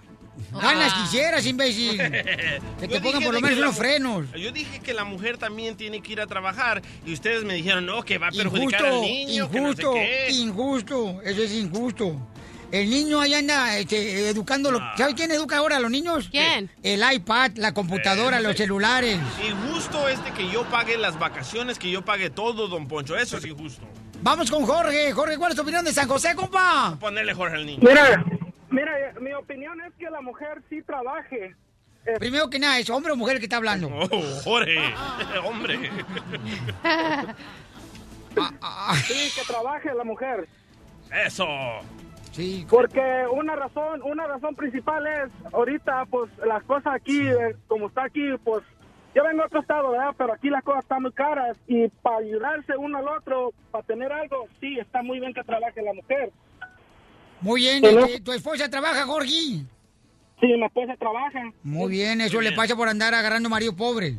Ganas quisieras, imbécil. Que te pongan por lo menos unos frenos. Yo dije que la mujer también tiene que ir a trabajar y ustedes me dijeron, no, que va a perjudicar Injusto, al niño, que no sé injusto, qué. injusto. Eso es injusto. El niño ahí anda este, educándolo. ¿Sabe quién educa ahora a los niños? ¿Quién? El iPad, la computadora, Eh, los celulares. Injusto es de que yo pague las vacaciones, que yo pague todo, don Poncho. Eso es injusto. Vamos con Jorge. Jorge, ¿cuál es tu opinión de San José, compa? Ponerle Jorge al niño. Mira, mira, mi opinión es que la mujer sí trabaje. Primero que nada, ¿es hombre o mujer el que está hablando? Oh, Jorge, hombre. Sí, que trabaje la mujer. Eso. Sí. Porque una razón, una razón principal es ahorita, pues las cosas aquí, eh, como está aquí, pues yo vengo a otro estado, ¿verdad? Pero aquí las cosas están muy caras y para ayudarse uno al otro, para tener algo, sí, está muy bien que trabaje la mujer. Muy bien. Pero- ¿Tu esposa trabaja, Jorge? Sí, mi esposa trabaja. Muy bien, eso le pasa por andar agarrando marido pobre.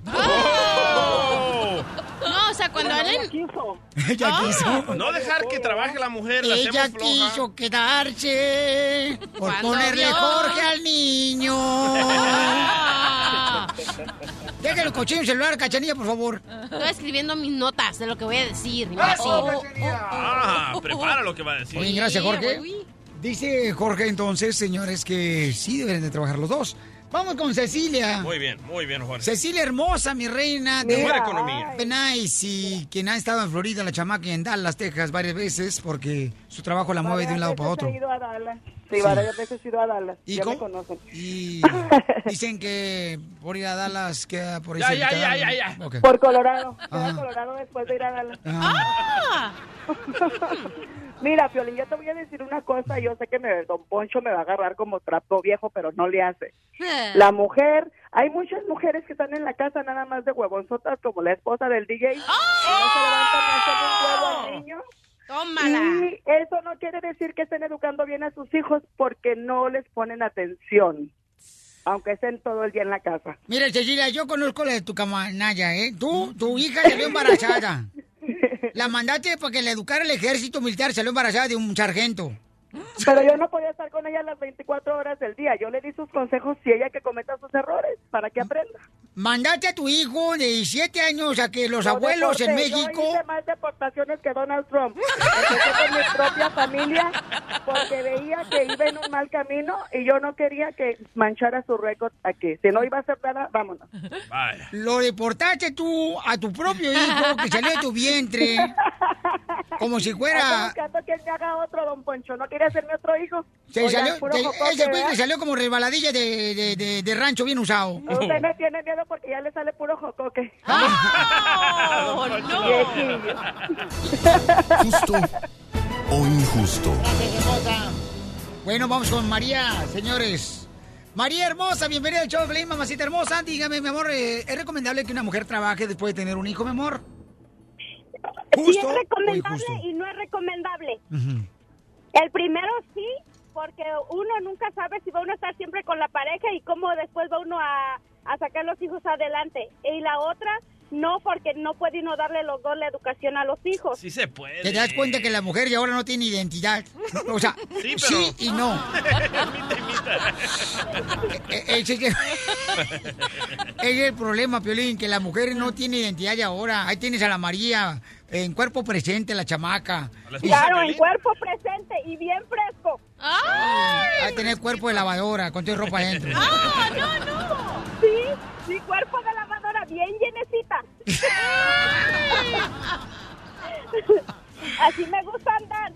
No, o sea, cuando Bueno, alguien... ella quiso. Ella quiso. No dejar que trabaje la mujer, la Ella hacemos floja. quiso quedarse por ponerle vio. Jorge al niño. Ah. Déjale el cochino celular, cachanilla, por favor. Estoy escribiendo mis notas de lo que voy a decir. imbécil. Ah, prepara lo que va a decir. Muy gracias, Sí, Jorge. Dice Jorge entonces, señores, que sí deben de trabajar los dos. Vamos con Cecilia. Muy bien, muy bien, Jorge. Cecilia hermosa, mi reina de Buena economía. Nice y quien ha estado en Florida, la chamaca y en Dallas, Texas varias veces porque su trabajo la mueve de un lado para otro. He ido a Dallas. Sí, Sí. varias veces he ido a Dallas. ¿Y ya cómo? me conocen. Y dicen que por ir a Dallas queda por ahí Ya, ya, ya, ya. Por Colorado. Fui a Ajá. Colorado después de ir a Dallas. Ah. Mira, Piolín, yo te voy a decir una cosa. Yo sé que me, Don Poncho me va a agarrar como trapo viejo, pero no le hace. La mujer, hay muchas mujeres que están en la casa nada más de huevonzotas, como la esposa del DJ. que no se levantan ni a hacerle un huevo al niño. Tómala. Y eso no quiere decir que estén educando bien a sus hijos porque no les ponen atención, aunque estén todo el día en la casa. Mira, Cecilia, yo conozco la de tu camanaya, ¿eh? Tú, tu hija salió embarazada. La mandaste para que la educara el ejército militar, salió embarazada de un sargento. Pero yo no podía estar con ella las 24 horas del día. Yo le di sus consejos si ella que cometa sus errores para que aprenda. Mandaste a tu hijo de 17 años a que los Yo abuelos en deporté, México... Yo hice más deportaciones que Donald Trump. Empecé con mi propia familia porque veía que iba en un mal camino y yo no quería que manchara su récord aquí. Si no iba a hacer nada, vámonos. Vaya. Lo deportaste tú a tu propio hijo que salió de tu vientre. Como si fuera... buscando que me haga otro, don Poncho. ¿No quiere hacerme otro hijo? Se Oiga, salió, ese salió como resbaladilla de, de- de- de rancho bien usado. Usted me tiene miedo porque ya le sale puro jocoque. ¡Oh, no! ¿Justo o injusto? Bueno, vamos con María, señores. María hermosa, bienvenida al show Pelín, mamacita hermosa. Dígame, mi amor, eh, ¿es recomendable que una mujer trabaje después de tener un hijo, mi amor? Sí ¿Justo es o recomendable injusto? y no es recomendable. El primero sí, porque uno nunca sabe si va uno a estar siempre con la pareja y cómo después va uno a, a sacar los hijos adelante. Y la otra, no, porque no puede uno darle los dos la educación a los hijos. Sí se puede. Te das cuenta que la mujer ya ahora no tiene identidad. O sea, Sí, y no. Imita, imita. Eh, Ese es, el problema, Piolín, que la mujer no tiene identidad y ahora. Ahí tienes a la María en cuerpo presente, la chamaca. Claro, en cuerpo presente y bien fresco. Hay que tener cuerpo de lavadora con tu ropa adentro. ¡Ah, no, no! Sí, mi cuerpo de lavadora bien llenecita. Así me gusta andar.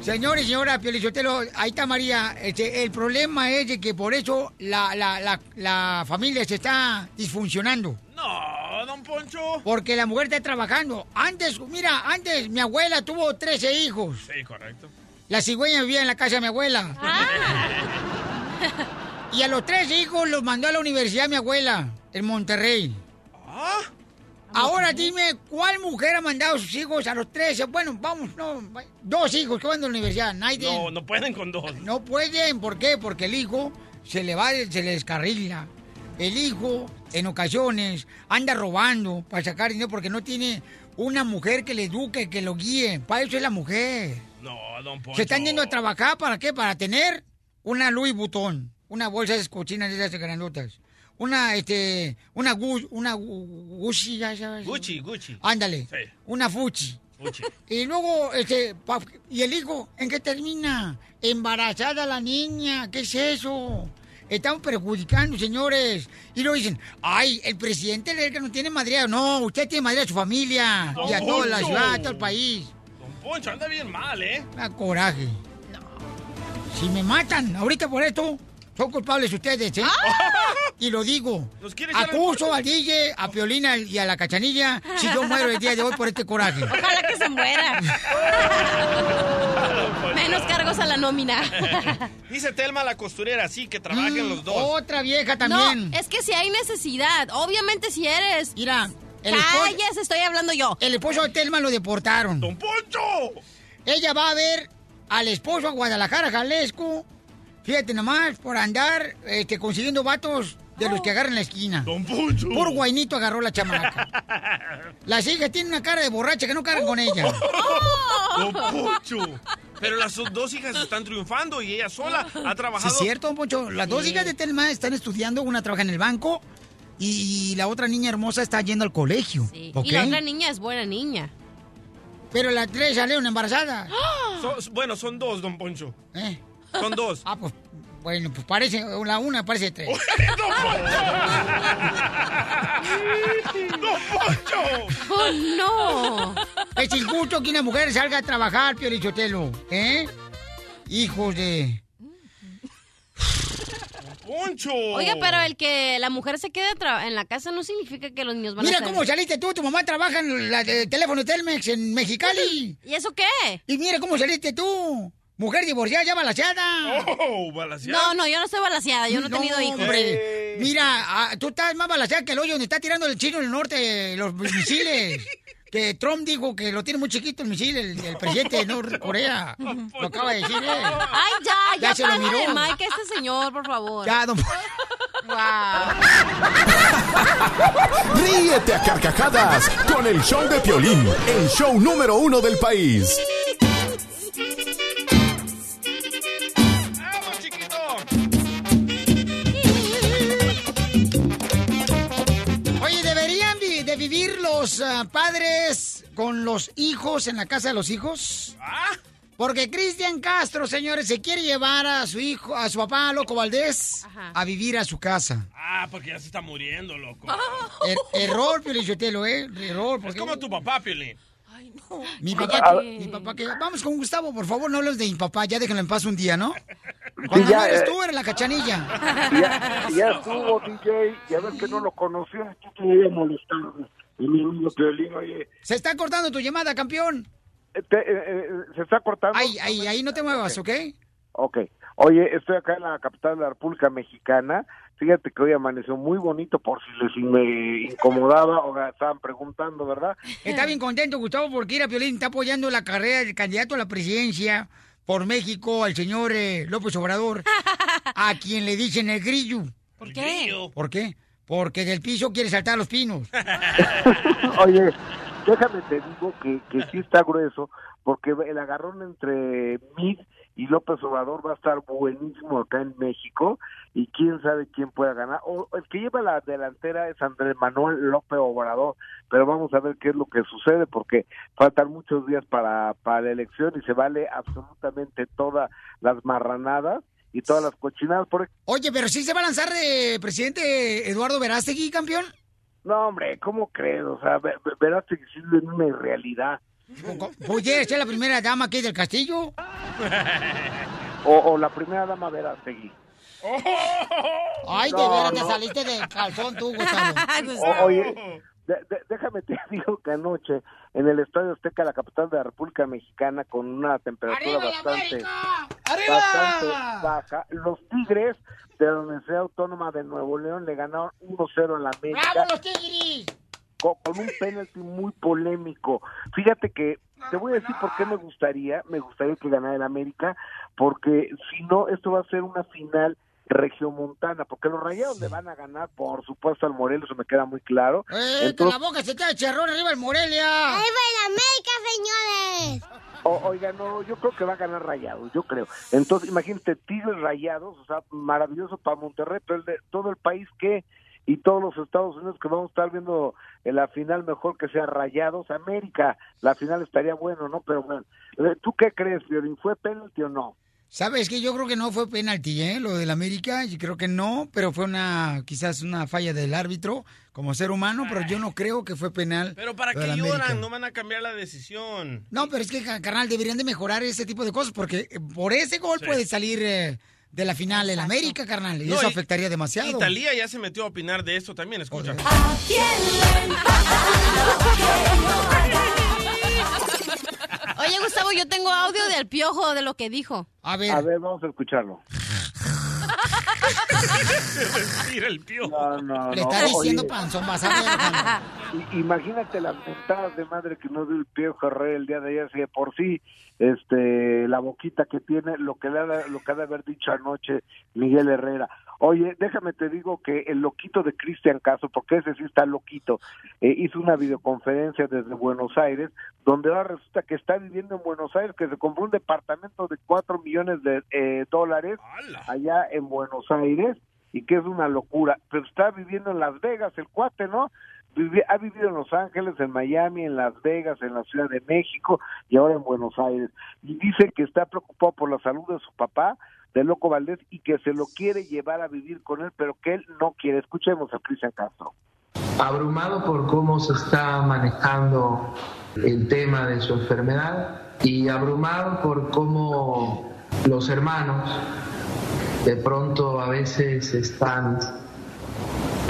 Señores y señora Piolichotelo, ahí está María. Este, el problema es de que por eso la, la, la, la familia se está disfuncionando. No, don Poncho. Porque la mujer está trabajando. Antes, mira, antes mi abuela tuvo 13 hijos. Sí, correcto. La cigüeña vivía en la casa de mi abuela. Y a los tres hijos los mandó a la universidad mi abuela, en Monterrey. Ahora dime, ¿cuál mujer ha mandado a sus hijos a los 13? Bueno, vamos, no, dos hijos que van a la universidad. Nadie. No, no pueden con dos. No pueden, ¿por qué? Porque el hijo se le va, se le descarrila. El hijo, en ocasiones, anda robando para sacar dinero porque no tiene una mujer que le eduque, que lo guíe. Para eso es la mujer. No, don Poncho. Se están yendo a trabajar, ¿para qué? Para tener una Louis Vuitton, una bolsa de cochinas de esas grandotas. Una, este, una Gu- una Gu- Gucci, ya sabes. Gucci, Gucci. Ándale. Sí. Una Fuchi. Gucci. Y luego, este, ¿y el hijo en qué termina? Embarazada la niña, ¿qué es eso? Estamos perjudicando, señores. Y luego dicen, ay, el presidente que no tiene madreado. No, usted tiene madreado a su familia y a toda la ciudad, a todo el país. Poncho anda bien mal, ¿eh? Da coraje. Si me matan ahorita por esto, son culpables ustedes, ¿eh? Y lo digo. Acuso al DJ, a Piolina y a la Cachanilla si yo muero el día de hoy por este coraje. Ojalá que se muera. Menos cargos a la nómina. Dice Telma la costurera, sí, que trabajen los dos. Otra vieja también. No, es que si hay necesidad. Obviamente si eres. Mira, Calles, estoy hablando yo. El esposo de Telma lo deportaron. ¡Don Poncho! Ella va a ver al esposo a Guadalajara, Jalisco. Fíjate nomás, por andar este, consiguiendo vatos de los que agarran la esquina. ¡Don Poncho! Por guainito agarró la chamaca. Las hijas tienen una cara de borracha que no cargan con ella. ¡Don Poncho! Pero las dos hijas están triunfando y ella sola ha Sí, trabajado. es cierto, don Poncho. Las dos Sí. hijas de Telma están estudiando. Una trabaja en el banco y la otra niña hermosa está yendo al colegio. ¿ok? Y la otra niña es buena niña. Pero las tres salieron embarazadas. Son- bueno, son dos, don Poncho. ¿Eh? Son dos. Ah, pues, bueno, pues parece, la una parece tres. ¡Don Poncho! ¡Oh, no! Es injusto que una mujer salga a trabajar, Piorichotelo, ¿eh? Hijos de... ¡Poncho! Oiga, pero el que la mujer se quede en la casa no significa que los niños van a Mira cómo saliste tú, tu mamá trabaja en la de teléfono Telmex en Mexicali. ¿Y eso qué? Y mira cómo saliste tú, mujer divorciada ya balaseada. ¡Oh, balaseada! No, no, yo no estoy balaseada, yo no he tenido hijos. hombre. Mira, ah, tú estás más balaseada que el hoyo donde está tirando el chino del norte los misiles. Que Trump dijo que lo tiene muy chiquito el misil, el, el presidente de Norcorea. Lo acaba de decir, ¿eh? Ay, ya, ya, Ya se lo miró. Mike, a este señor, por favor. Ya, don... Wow. Ríete a carcajadas con el show de Piolín, el show número uno del país. Los ah, padres con los hijos en la casa de los hijos? Porque Cristian Castro, señores, se quiere llevar a su hijo, a su papá, Loco Valdés, a vivir a su casa. Ah, porque ya se está muriendo, loco. Er- error, Piolichotelo, ¿eh? Error. Es Porque como tu papá, Piolín. mi Ay, papá, ya. mi papá que... Vamos con Gustavo, por favor, no hables de mi papá, ya déjenlo en paz un día, ¿no? Cuando ya, no eres eh. tú, eres la cachanilla. Ya, ya estuvo, DJ, ya ves que no lo conoció, tú te voy a molestar. Y mi amigo Piolín, oye, Se está cortando tu llamada, campeón. te- eh, eh, se está cortando. Ahí, ahí, ahí no te muevas, ¿ok? Ok. Oye, estoy acá en la capital de la República Mexicana. Fíjate que hoy amaneció muy bonito, por si les me incomodaba o estaban preguntando, ¿verdad? Está bien contento, Gustavo, porque Ira Piolín está apoyando la carrera del candidato a la presidencia por México, al señor eh, López Obrador, a quien le dicen el grillo. ¿Por qué? ¿Por qué? Porque del piso quiere saltar los pinos. Oye, déjame te digo que, que sí está grueso, porque el agarrón entre Mid y López Obrador va a estar buenísimo acá en México y quién sabe quién pueda ganar. O el que lleva la delantera es Andrés Manuel López Obrador, pero vamos a ver qué es lo que sucede porque faltan muchos días para, para la elección y se vale absolutamente todas las marranadas y todas las cochinadas. Por Oye, pero sí se va a lanzar de presidente Eduardo Verástegui, campeón. No, hombre, ¿cómo crees? O sea, ve- ve- verás que sí es una irrealidad. ¿Pudiera ser la primera dama aquí del castillo? O, o la primera dama Verástegui. Ay, de No, veras, te saliste de calzón tú, Gustavo. O- oye, de- de- déjame te digo que anoche en el Estadio Azteca, la capital de la República Mexicana, con una temperatura bastante, bastante baja, los Tigres de la Universidad Autónoma de Nuevo León le ganaron 1-0 en la América ¡Bravo, los tigres! con, con un penalti muy polémico. Fíjate que te voy a decir por qué me gustaría, me gustaría que ganara el América, porque si no, esto va a ser una final regiomontana, porque los rayados le van a ganar, por supuesto, al Morelos, eso me queda muy claro. ¡Eh, Entonces- con la boca se te charrón arriba el Morelia! ¡Ahí va el América, señores! O- oiga, no, yo creo que va a ganar Rayados, yo creo. Entonces, imagínate, Tigres Rayados, o sea, maravilloso para Monterrey, pero el de todo el país que y todos los Estados Unidos que vamos a estar viendo en la final mejor que sea Rayados América, la final estaría bueno, ¿no? Pero bueno, eh, ¿tú qué crees, Fiorín? ¿Fue penalti o no? ¿Sabes que Yo creo que no fue penalti, ¿eh? Lo del América, yo creo que no, pero fue una, quizás una falla del árbitro como ser humano, pero yo no creo que fue penal. Pero ¿para qué América. lloran? No van a cambiar la decisión. No, pero es que, ca- carnal, deberían de mejorar ese tipo de cosas, porque eh, por ese gol Sí. puede salir eh, de la final el América, carnal, y No, eso y- afectaría demasiado. Y Talía ya se metió a opinar de esto también, escucha. Oye, Yo tengo audio del piojo de lo que dijo. A A ver, vamos a escucharlo. El piojo. No, no, Le no, está diciendo oye. panzón, vas a ver, carnal. I- Imagínate las mentadas de madre que no dio el Pío Herrera el día de ayer, si de por sí, este, la boquita que tiene, lo que le ha, lo que ha de haber dicho anoche Miguel Herrera. Oye, déjame te digo que el loquito de Cristian Caso, porque ese sí está loquito, eh, hizo una videoconferencia desde Buenos Aires, donde ahora resulta que está viviendo en Buenos Aires, que se compró un departamento de cuatro millones de eh, dólares allá en Buenos Aires, y que es una locura, pero está viviendo en Las Vegas el cuate, ¿no? Ha vivido en Los Ángeles, en Miami, en Las Vegas, en la Ciudad de México y ahora en Buenos Aires. Y dice que está preocupado por la salud de su papá, de Loco Valdés, y que se lo quiere llevar a vivir con él, pero que él no quiere. Escuchemos a Cristian Castro. abrumado por cómo se está manejando el tema de su enfermedad y abrumado por cómo los hermanos de pronto a veces están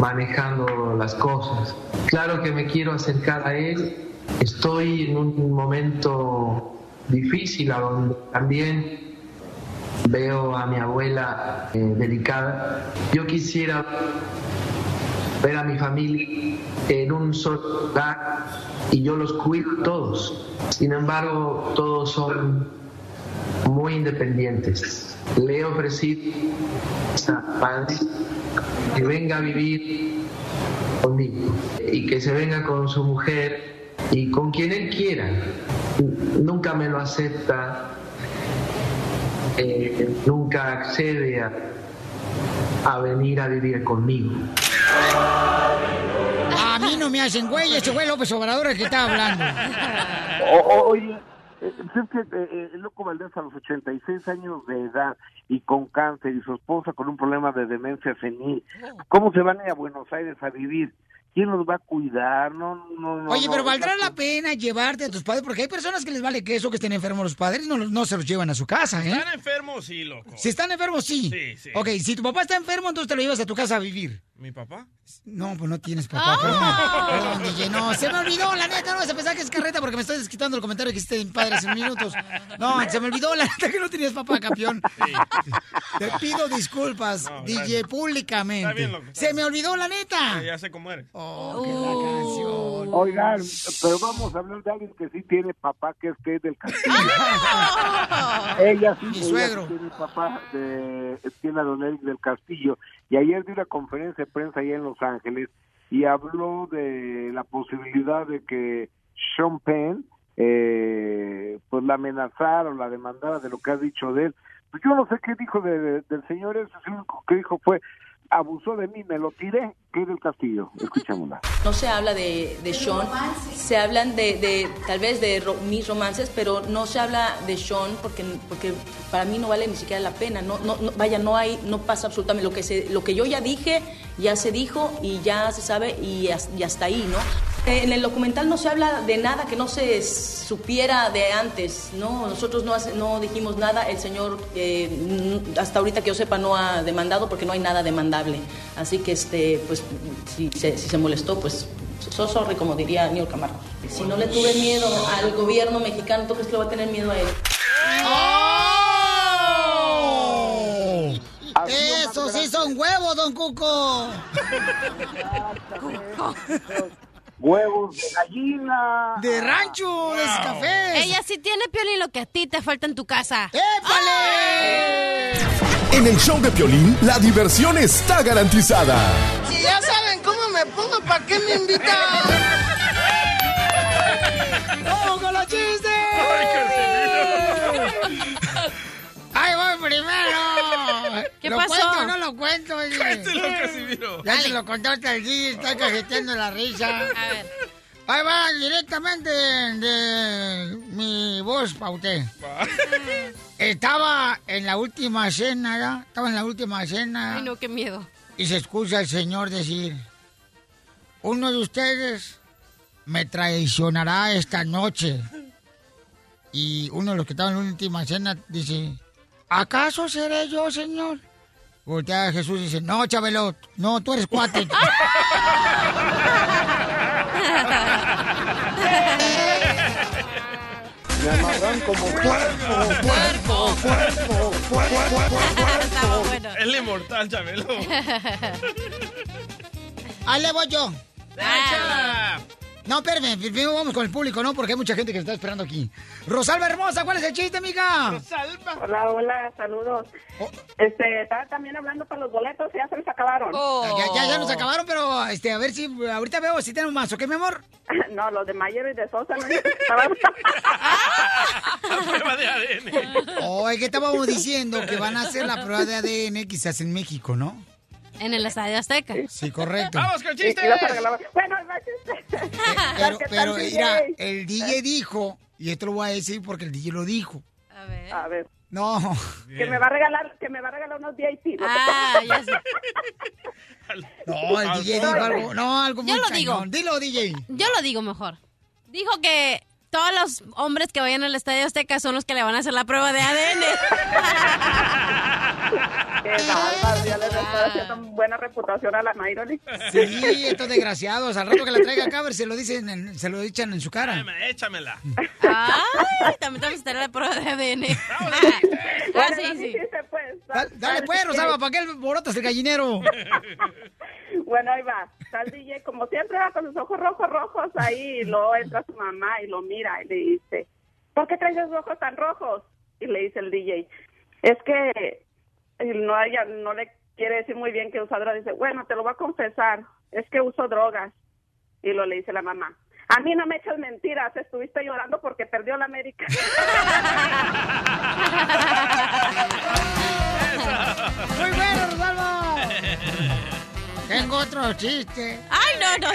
manejando las cosas. Claro que me quiero acercar a él, estoy en un momento difícil a donde también veo a mi abuela eh, delicada. Yo quisiera ver a mi familia en un solo y yo los cuido todos. Sin embargo, todos son muy independientes. Le he ofrecido a padre que venga a vivir conmigo y que se venga con su mujer y con quien él quiera. Nunca me lo acepta, eh, nunca accede a, a venir a vivir conmigo. A mí no me hacen güey, ese güey López Obrador el que está hablando. O- oye, eh, es que eh, eh, el Loco Valdés a los 86 años de edad y con cáncer y su esposa con un problema de demencia senil, ¿cómo se van a ir a Buenos Aires a vivir? ¿Quién los va a cuidar? No, no, no. Oye, no, pero ¿valdrá la- la pena llevarte a tus padres? Porque hay personas que les vale que eso, que estén enfermos los padres, no, no se los llevan a su casa, ¿eh? ¿Están enfermos? Sí, loco. Si están enfermos, sí. Sí, sí. Ok, si tu papá está enfermo, entonces te lo llevas a tu casa a vivir. ¿Mi papá? No, pues no tienes papá, perdón. Perdón, DJ, no, se me olvidó, la neta, no vas a pensar que es carreta porque me estoy desquitando el comentario que hiciste en Padres en Minutos. No, se me olvidó, la neta, que no tenías papá, campeón. Te pido disculpas, No, DJ, gracias. públicamente. Está bien, loco, está se me olvidó, la neta. Ya, ya sé cómo eres. Oh, qué la canción. Oigan, pero vamos a hablar de alguien que sí tiene papá, que es Kate del Castillo. ella sí, Mi ella suegro. sí tiene papá, de, tiene a Don Eric del Castillo. Y ayer dio una conferencia de prensa allá en Los Ángeles y habló de la posibilidad de que Sean Penn eh, pues la amenazara o la demandara de lo que ha dicho de él. Pues yo no sé qué dijo de- de- del señor ese, lo único que dijo fue abusó de mí, me lo tiré, Kate del Castillo. Escuchémosla. No se habla de, de Sean, se hablan de, de tal vez de mis romances, pero no se habla de Sean porque, porque para mí no vale ni siquiera la pena. No, no, no- vaya, no hay, no pasa absolutamente lo que se, lo que yo ya dije, ya se dijo y ya se sabe y, as- y hasta ahí, ¿no? Eh, En el documental no se habla de nada que no se supiera de antes, ¿no? Nosotros no, hace- no dijimos nada, el señor eh, hasta ahorita que yo sepa no ha demandado porque no hay nada demandable. Así que, este, pues, si se, si se molestó, pues, so sorry, como diría Niol Camargo. Si no le tuve miedo al gobierno mexicano, ¿tú crees que le va a tener miedo a él? ¡Oh! Eso sí son huevos, don Cuco. Huevos de gallina. De rancho, de cafés. Ella sí tiene piolín lo que a ti te falta en tu casa. ¡Épale! En el show de Piolín, la diversión está garantizada. Si ya saben cómo me pongo, ¿para qué me invitan? ¡Vamos con los chistes! ¡Ay, voy primero! ¿Qué ¿Lo pasó? cuento o no lo cuento? oye? Cuéntelo, Casimiro. Ya se lo contó hasta el día, está cajeteando la risa. A ver. Ahí va directamente de mi voz pa' usted. Estaba en la última cena, ¿ya? Estaba en la última cena. Ay, no, qué miedo. Y se escucha el Señor decir, uno de ustedes me traicionará esta noche. Y uno de los que estaban en la última cena dice, ¿acaso seré yo, Señor? Voltea Jesús y dice, no, Chabelo, no, tú eres cuate. Me amarran como cuerpo, cuerpo, cuerpo, cuerpo, cuerpo. El inmortal, Chabelo. Ahí le voy yo. ¡Echa! No, espérame, primero vamos con el público, ¿no? Porque hay mucha gente que está esperando aquí. Rosalba Hermosa, ¿cuál es el chiste, amiga? Hola, hola, saludos. Este, estaba también hablando para los boletos, ya se les acabaron. Ya, ya, ya nos acabaron, pero este, a ver si ahorita veo si tenemos más, ¿ok, mi amor? No, los de Mayer y de Sosa no estaban. Prueba de ADN. Oh, es que estábamos diciendo que van a hacer la prueba de ADN quizás en México, ¿no? En el Estadio Azteca. Sí, correcto. ¡Vamos con Y- y chistes! Bueno. Pero, ¿Qué tal, pero mira, el DJ dijo, y esto lo voy a decir porque el DJ lo dijo. A ver. A ver, No, que me va a regalar, que me va a regalar unos VIP. ¿no? Ah, ya sé. no, el DJ dijo algo, no, algo muy Yo lo cañón. digo. Dilo, DJ. Yo lo digo mejor. Dijo que todos los hombres que vayan al Estadio Azteca son los que le van a hacer la prueba de ADN. Qué bárbaro, ya les está haciendo buena reputación a la Nairoli. Sí, estos desgraciados, al rato que la traiga acá, a ver, se lo dicen, en- se lo echan en su cara. Échame, Échamela. Ay, también tenemos que la prueba de ADN. Ah, Bueno, sí, pues. Dale, dale pues, Rosalba, ¿para qué borotas el gallinero? Bueno, ahí va. El DJ, como siempre, va con sus ojos rojos, rojos ahí. Y luego entra su mamá y lo mira y le dice, ¿por qué traes esos ojos tan rojos? Y le dice el DJ, es que y no, ella no le quiere decir muy bien que usa drogas. Dice, bueno, te lo voy a confesar, es que uso drogas. Y lo le dice la mamá. A mí no me echas mentiras, estuviste llorando porque perdió la América. Muy bueno, Rosalba. Tengo otro chiste. Ay, no, no.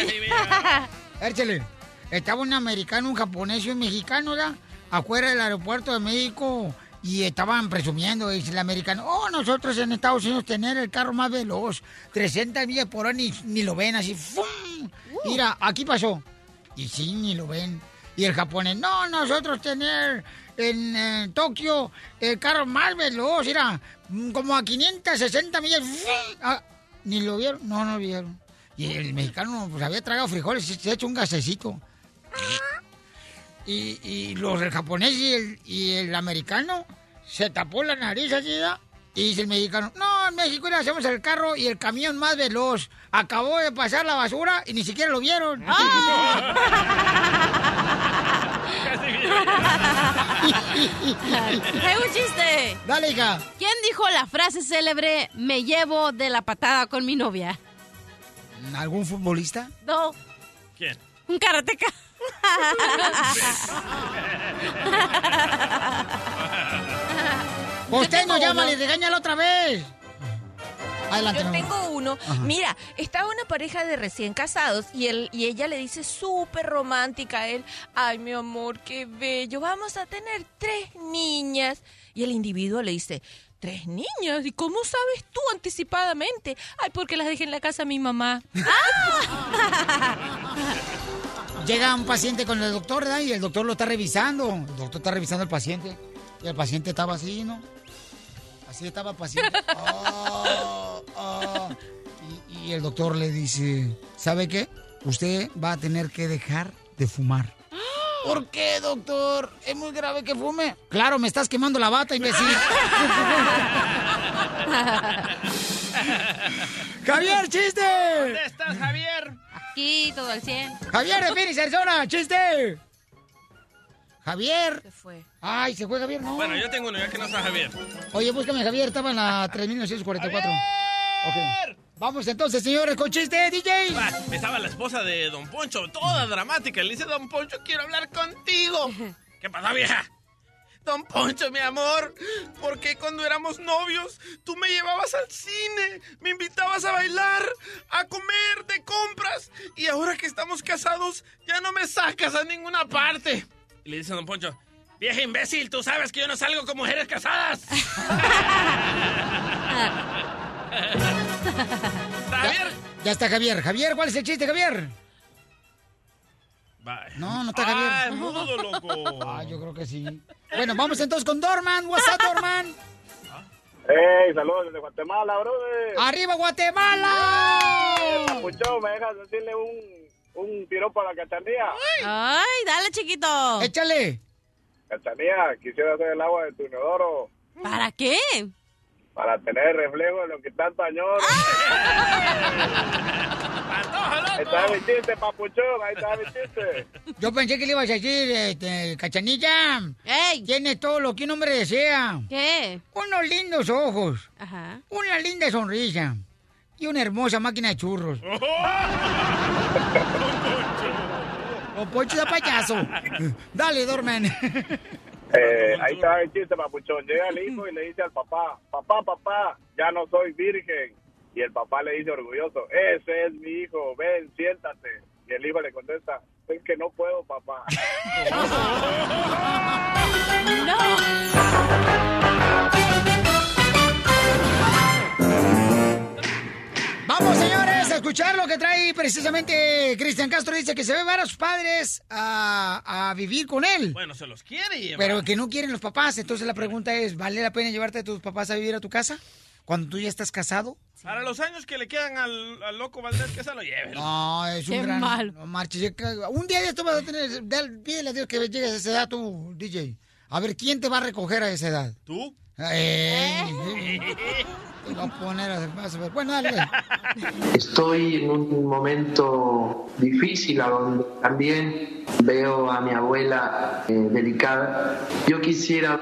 Échale. Estaba un americano, un japonés y un mexicano, ¿ya? Afuera del aeropuerto de México. Y estaban presumiendo, dice el americano, oh, nosotros en Estados Unidos tener el carro más veloz, 300 millas por hora, ni, ni lo ven así, ¡fum! Mira, aquí pasó. Y sí, ni lo ven. Y el japonés, no, nosotros tener en eh, Tokio el carro más veloz, mira, como a 560 millas, ¡fum! Ah, ni lo vieron, no, no lo vieron. Y el mexicano pues había tragado frijoles, se ha hecho un gasecito. Y, y los el japonés y el, y el americano se tapó la nariz así, ¿da? Y dice el mexicano, no, en México le hacemos el carro y el camión más veloz. Acabó de pasar la basura y ni siquiera lo vieron. Hay un chiste. Dale, hija. ¿Quién dijo la frase célebre, me llevo de la patada con mi novia? ¿Algún futbolista? No, ¿Quién? un karateca. Llama uno. y regáñalo otra vez. Adelante. Yo tengo uno. Ajá. Mira, estaba una pareja de recién casados y él y ella le dice súper romántica a él, ay mi amor, qué bello, vamos a tener tres niñas. Y el individuo le dice, tres niñas, ¿y cómo sabes tú anticipadamente? Ay, porque las dejé en la casa de mi mamá. Llega un paciente con el doctor, ¿verdad? Y el doctor lo está revisando. El doctor está revisando al paciente. Y el paciente estaba así, ¿no? Así estaba el paciente. Ah, ah. Y, y el doctor le dice, ¿sabe qué? Usted va a tener que dejar de fumar. ¿Por qué, doctor? ¿Es muy grave que fume? Claro, me estás quemando la bata, imbécil. ¡Javier, chiste! ¿Dónde estás, Javier? Aquí, todo al 100. Javier de Phoenix, Arizona, chiste. Javier. Se fue. Ay, se fue Javier, no. Bueno, yo tengo uno, ya que no está Javier. Oye, búscame a Javier, estaba en la 3944. Ok. Vamos entonces, señores, con chiste, DJ. Va, estaba la esposa de Don Poncho, toda dramática. Le dice, Don Poncho, quiero hablar contigo. ¿Qué pasa, vieja? Don Poncho, mi amor, ¿por qué cuando éramos novios tú me llevabas al cine, me invitabas a bailar, a comer, de compras, y ahora que estamos casados ya no me sacas a ninguna parte? Y le dice Don Poncho, vieja imbécil, tú sabes que yo no salgo con mujeres casadas. Javier. Ya, está Javier. Javier, ¿cuál es el chiste, Javier? No, no está Ah, Javier. es mudo, loco. Ah, yo creo que sí. Bueno, vamos entonces con Dorman. What's up, Dorman? ¡Ey! Saludos desde Guatemala, brother. ¡Arriba, Guatemala! Papuchón, ¿me dejas decirle un, un piropo a la cachanía? Ay, dale, chiquito. Échale. Cachanía, quisiera hacer el agua de tu inodoro ¿Para qué? Para tener reflejo de lo que tanto añoro. Ahí está mi chiste, papuchón, ahí está mi chiste. Yo pensé que le ibas a decir, este, cachanilla. Tiene todo lo que un hombre desea. ¿Qué? Unos lindos ojos. Ajá. Una linda sonrisa. Y una hermosa máquina de churros. o Poncho de payaso. Dale, Dorman. Eh, ahí está el chiste, papuchón. Llega el hijo y le dice al papá, papá, papá, ya no soy virgen. Y el papá le dice orgulloso, ese es mi hijo, ven, siéntate. Y el hijo le contesta, es que no puedo, papá. Vamos, a escuchar lo que trae precisamente Cristian Castro. Dice que se ve ver a sus padres a, a vivir con él. Bueno, se los quiere llevar. Pero que no quieren los papás. Entonces la pregunta es, ¿vale la pena llevarte a tus papás a vivir a tu casa? Cuando tú ya estás casado. Para los años que le quedan al, al loco Valdés, que se lo lleven. No, es un gran... No marches, ya que- Un día ya tú vas a tener... dale, Pídele a Dios que llegues a esa edad tú, DJ. A ver, ¿quién te va a recoger a esa edad? ¿Tú? Eh, te Bueno, dale. Estoy en un momento difícil a donde también veo a mi abuela eh, delicada. Yo quisiera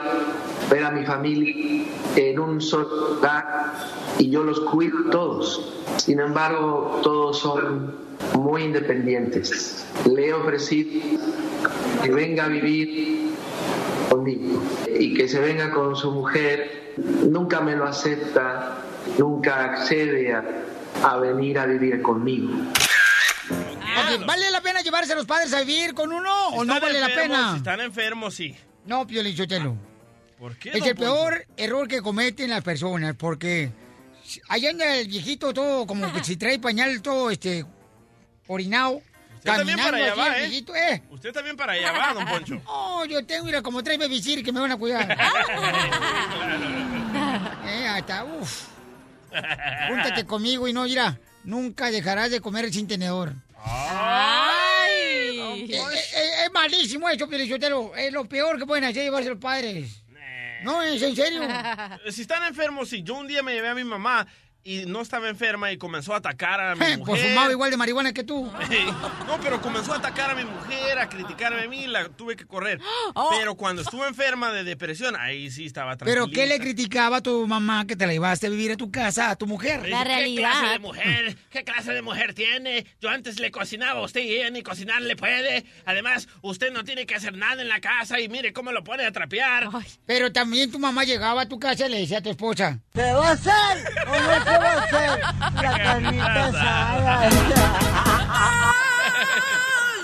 ver a mi familia en un solo lugar y yo los cuido todos. Sin embargo, todos son muy independientes. Le he ofrecido que venga a vivir conmigo y que se venga con su mujer. Nunca me lo acepta, nunca accede a, a venir a vivir conmigo. ¿Vale la pena llevarse a los padres a vivir con uno o no vale la pena? Si están enfermos, sí. No, Pio Lichotelo. ¿Por qué? Es el peor error que cometen las personas, porque allá anda el viejito todo, como que si trae pañal todo, este, orinado, Usted también caminando para allá va, ¿eh? viejito, ¿eh? Usted también para allá va, don Poncho. Oh, yo tengo, mira, como tres babysitter que me van a cuidar. eh, hasta, uff. Júntate conmigo y no, mira, nunca dejarás de comer sin tenedor. ¡Ay! Eh, eh, eh, es malísimo eso, Pelichotelo. Es lo peor que pueden hacer llevarse los padres. No, es en serio. Si están enfermos, sí. Yo un día me llevé a mi mamá y no estaba enferma y comenzó a atacar a mi Pues mujer. fumaba igual de marihuana que tú. No, pero comenzó a atacar a mi mujer, a criticarme a mí, la tuve que correr. Oh. Pero cuando estuvo enferma de depresión, ahí sí estaba Pero tranquila. ¿qué le criticaba a tu mamá que te la llevaste a vivir a tu casa, a tu mujer? Me dice, ¿Qué clase de mujer? ¿Qué clase de mujer tiene? Yo antes le cocinaba a usted y ella ni cocinar le puede. Además, usted no tiene que hacer nada en la casa y mire cómo lo pone a trapear. Pero también tu mamá llegaba a tu casa y le decía a tu esposa. ¿Qué va a hacer? ¿O no qué va a hacer? La carnita asada.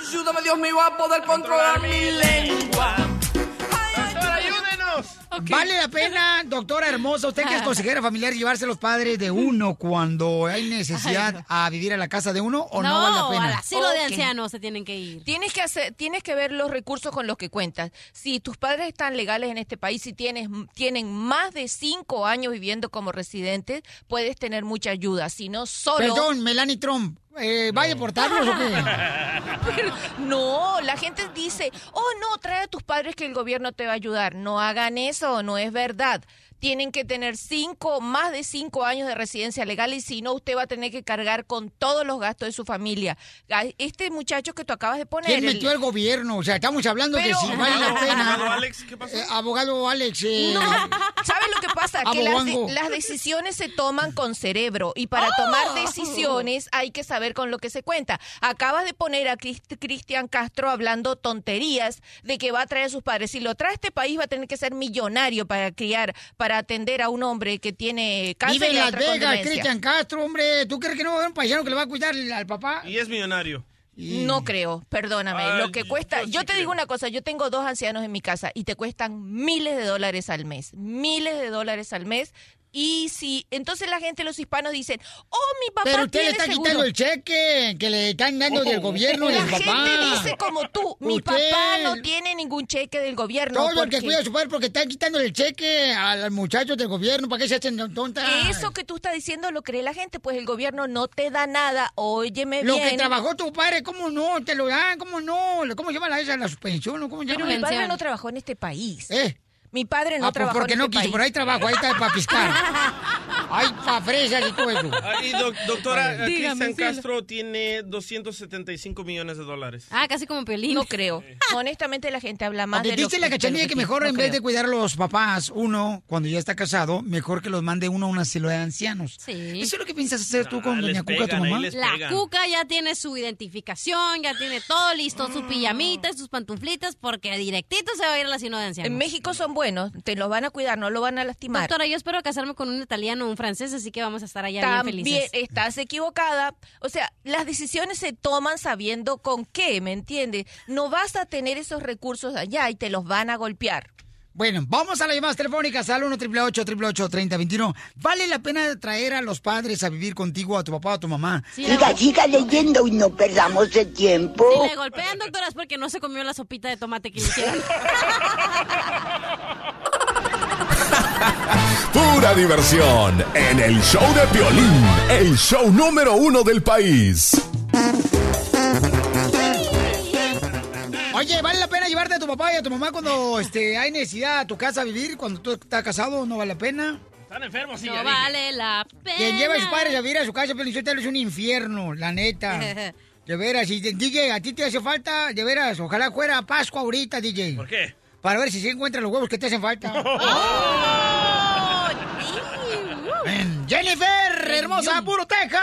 Ayúdame, Dios mío, a poder controlar mi lengua. ¡Doctor, ayúdenos! ¿Vale la pena, doctora hermosa, usted que es consejera familiar, llevarse a los padres de uno cuando hay necesidad a vivir a la casa de uno o no, vale la pena? al asilo de ancianos se tienen que ir. Tienes que hacer, tienes que ver los recursos con los que cuentas. Si tus padres están legales en este país, si tienes, tienen más de cinco años viviendo como residentes, puedes tener mucha ayuda. Si no, solo. Perdón, Melanie Trump, eh, ¿va a deportarlos o qué? Pero, no, la gente dice, oh no, trae a tus padres que el gobierno te va a ayudar. No hagan eso, no es verdad. Tienen que tener cinco, más de cinco años de residencia legal y si no, usted va a tener que cargar con todos los gastos de su familia. Este muchacho que tú acabas de poner... ¿Quién metió el gobierno? O sea, estamos hablando de si vale la Abogado pena. Alex, ¿qué pasó? Eh, abogado Alex. eh, No, ¿sabes lo que pasa? Que las, de- Abogango. las decisiones se toman con cerebro y para tomar decisiones hay que saber con lo que se cuenta. Acabas de poner a Crist- Cristian Castro hablando tonterías de que va a traer a sus padres. Si lo trae a este país va a tener que ser millonario para criar, para atender a un hombre que tiene cáncer Vive en Las Vegas. Cristian Castro, hombre. ¿Tú crees que no va a haber un paisano que le va a cuidar al papá? Y es millonario. No creo, perdóname. Ay, lo que cuesta, yo yo, sí te digo una cosa, yo tengo dos ancianos en mi casa y te cuestan miles de dólares al mes, miles de dólares al mes. Y si, entonces la gente, los hispanos dicen, oh, mi papá Pero usted le tiene está seguro". quitando el cheque que le están dando del gobierno La del papá. gente dice como tú, mi Usted- papá no tiene ningún cheque del gobierno. Todo el porque que cuida a su padre porque están quitando el cheque a los muchachos del gobierno. ¿Para qué se hacen tontas? Eso que tú estás diciendo lo cree la gente, pues el gobierno no te da nada, óyeme Lo bien. que trabajó tu padre, ¿cómo no? Te lo dan, ¿cómo no? ¿Cómo se llama la esa, la suspensión? ¿Cómo se Pero llama? mi padre no trabajó en este país. ¿Eh? Mi padre no ah, pues trabajó porque en no este quiso, país. pero ahí trabajo, ahí está para piscar. Hay pa' fresas y todo eso. Ah, y doc- doctora, Cristian. Castro tiene 275 millones de dólares. Ah, casi como Piolín. No creo. Honestamente la gente habla más de dice la cachanilla que mejor No en vez de cuidar a los papás, uno, cuando ya está casado, mejor que los mande uno a un asilo de ancianos. Sí. ¿Eso es lo que piensas hacer tú con Ah, Doña Cuca, tu pegan, mamá? La cuca ya tiene su identificación, ya tiene todo listo, su pijamita, sus pantuflitas, porque directito se va a ir al asilo de ancianos. En México son buenos, te los van a cuidar, no lo van a lastimar. Doctora, yo espero casarme con un italiano o un francés, así que vamos a estar allá También bien felices. estás equivocada. O sea, las decisiones se toman sabiendo con qué, ¿me entiendes? No vas a tener esos recursos allá y te los van a golpear. Bueno, vamos a las llamadas telefónicas al 1 888 3021 ¿Vale la pena traer a los padres a vivir contigo, a tu papá o a tu mamá? Siga, siga leyendo y no perdamos el tiempo. Si le golpean, doctora, es porque no se comió la sopita de tomate que le hicieron. Pura diversión en el show de Piolín, el show número uno del país. Oye, ¿vale la pena llevarte a tu papá y a tu mamá cuando este, hay necesidad a tu casa a vivir? Cuando tú estás casado, ¿no vale la pena? Están enfermos, sí, no ya dije. vale la pena. Quien lleva a sus padres a vivir a su casa, Pelizotelo, es un infierno, la neta. De veras, y DJ, a ti te hace falta, de veras, ojalá fuera Pascua ahorita, DJ. ¿Por qué? Para ver si se encuentran los huevos que te hacen falta. Ven, Jennifer, hermosa, puro Texas.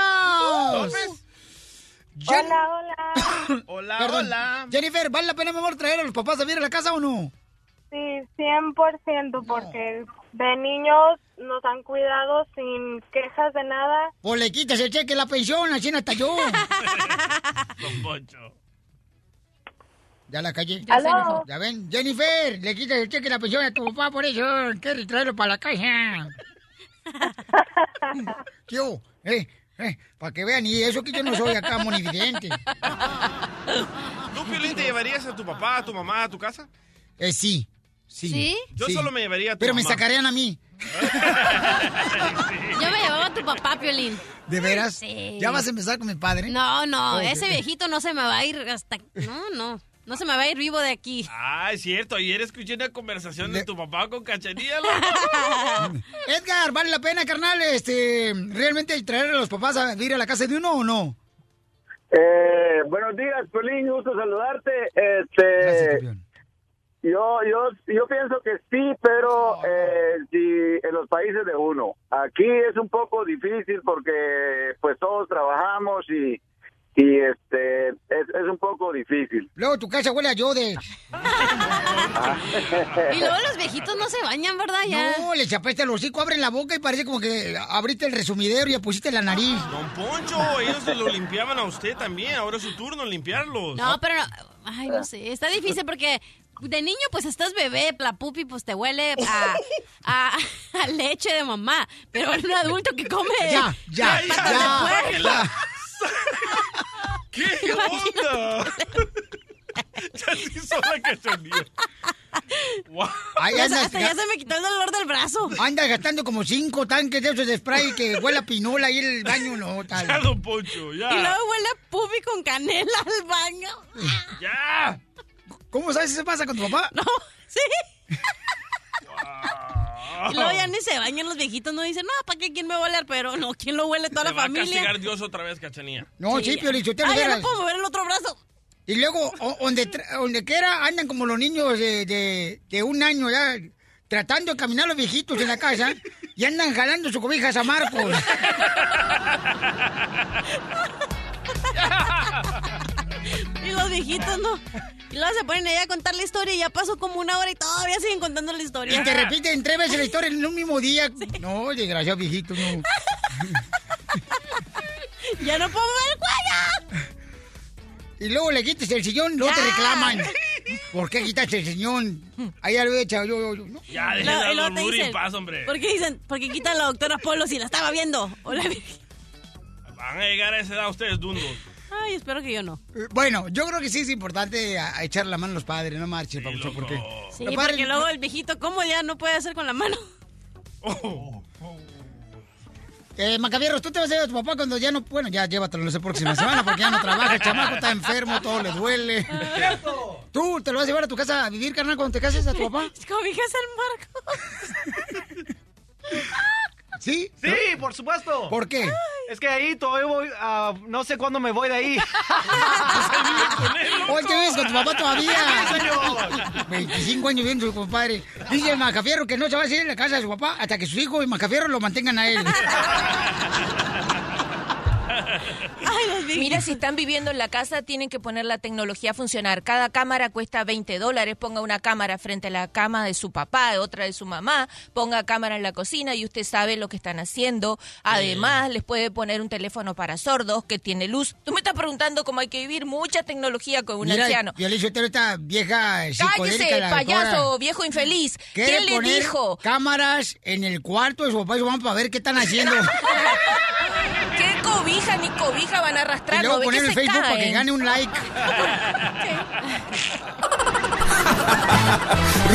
Hola, hola. Hola, Perdón. hola. Jennifer, ¿vale la pena, mi amor, traer a los papás a vivir a la casa o no? Sí, 100%, porque de niños nos han cuidado sin quejas de nada. O le quitas el cheque la pensión, así no hasta yo. Don Poncho. Ya la calle. Ya. Ya ven, Jennifer, le quitas el cheque la pensión a tu papá por eso. Quiere traerlo para la casa. ¿Qué hubo? Eh, eh, para que vean, y eso que yo no soy acá monividente. ¿Tú, Piolín, te llevarías a tu papá, a tu mamá, a tu casa? Eh, sí. Sí. ¿Sí? Yo Sí. solo me llevaría a tu Pero me sacarían a mí. Yo me llevaba a tu papá, Piolín. ¿De veras? Sí. ¿Ya vas a empezar con mi padre? No, no, ese viejito no se me va a ir hasta... No, no, no se me va a ir vivo de aquí. Ah, es cierto. Ayer escuché una conversación de tu papá con Cachanilla. Edgar, ¿vale la pena, carnal, este, realmente traer a los papás a vivir a la casa de uno o no? Eh, buenos días, Pelín, gusto saludarte. Este, yo, yo, yo pienso que sí, pero eh, si en los países de uno. Aquí es un poco difícil porque pues todos trabajamos y, y este es, es un poco difícil. Luego tu casa huele a yode. Y luego los viejitos no se bañan, ¿verdad? Ya. No, le chapaste el hocico, abren la boca y parece como que abriste el resumidero y ya pusiste la nariz. Don Poncho, ellos se lo limpiaban a usted también. Ahora es su turno limpiarlos. No, pero no. Ay, no sé. Está difícil porque de niño, pues estás bebé, la pupi, pues te huele a, a, a leche de mamá. Pero un adulto que come. Ya, ya, ya, puerco. ya. ¿Qué onda? ya se hizo la cachanilla. Wow. Andas hasta ya se me quitó el dolor del brazo. Anda gastando como cinco tanques de esos de spray que huele a pinola ahí en el baño, no, tal. Ya, don Poncho, ya. Y luego huele a pupi con canela al baño. ¡Ya! ¿Cómo sabes si se pasa con tu papá? No, sí. Y luego ya ni se bañan los viejitos, no dicen, no, ¿para qué? ¿Quién me va a oler? Pero no, ¿quién lo huele? Toda Te la va a familia. castigar Dios otra vez, cachanía. No, sí, Pio Lizotelo, Ay, ya veras. no puedo mover el otro brazo. Y luego, o- donde, quiera, andan como los niños de, de, de un año ya, tratando de caminar los viejitos en la casa, y andan jalando su cobija a Marcos. Y los viejitos, ¿no? Y luego se ponen ahí a contar la historia y ya pasó como una hora y todavía siguen contando la historia. Y te repiten tres veces la historia en un mismo día. No, desgraciado viejito, no. ¡Ya no puedo mover el cuello! Y luego le quites el sillón, luego te reclaman. ¿Por qué quitaste el sillón? Ahí ya lo he echado yo. yo, yo, ¿no? Ya, Y dejen luego- a y paz, hombre. ¿Por qué dicen? Porque quitan a la doctora Polo si la estaba viendo. O la Virgen. Van a llegar a esa edad ustedes dundos. Ay, espero que yo no. Eh, Bueno, yo creo que sí es importante a, a echarle la mano a los padres, no marches, Papuchón, porque... Sí, los padres- porque luego el viejito, ¿cómo ya no puede hacer con la mano? Eh, Macavierros, tú te vas a ir a tu papá cuando ya no... Bueno, ya llévatelo la próxima semana porque ya no trabaja, el chamaco está enfermo, todo le duele. ¿Tú te lo vas a llevar a tu casa a vivir, carnal, cuando te cases a tu papá? Cobijas al Marco. ¿Sí? Sí, por supuesto. ¿Por qué? Es que ahí todavía voy, ah, no sé cuándo me voy de ahí. Hoy te ves con tu papá todavía. Señor. 25 años viendo a su compadre. Dice el Macafierro que no se va a ir a la casa de su papá hasta que su hijo y Macafierro lo mantengan a él. Mira, si están viviendo en la casa, tienen que poner la tecnología a funcionar. Cada cámara cuesta 20 dólares. Ponga una cámara frente a la cama de su papá, otra de su mamá. Ponga cámara en la cocina y usted sabe lo que están haciendo. Además, les puede poner un teléfono para sordos que tiene luz. Tú me estás preguntando cómo hay que vivir mucha tecnología con un Mira, anciano. Yo le hice esta vieja psicodélica. Cállese, la payaso, doctora. viejo infeliz. ¿Quién le poner dijo? cámaras en el cuarto de su papá y su mamá para ver qué están haciendo. ¿Qué cobija ni cobija van a arrastrar? y luego ¿No ve poner en Facebook para que caen? gane un like.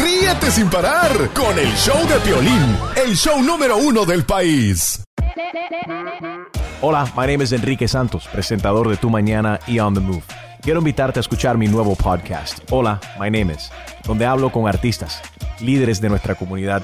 Ríete sin parar con el show de Piolín, el show número uno del país. Hola, my name is Enrique Santos, presentador de Tu Mañana y On the Move. Quiero invitarte a escuchar mi nuevo podcast, Hola, my name is, donde hablo con artistas, líderes de nuestra comunidad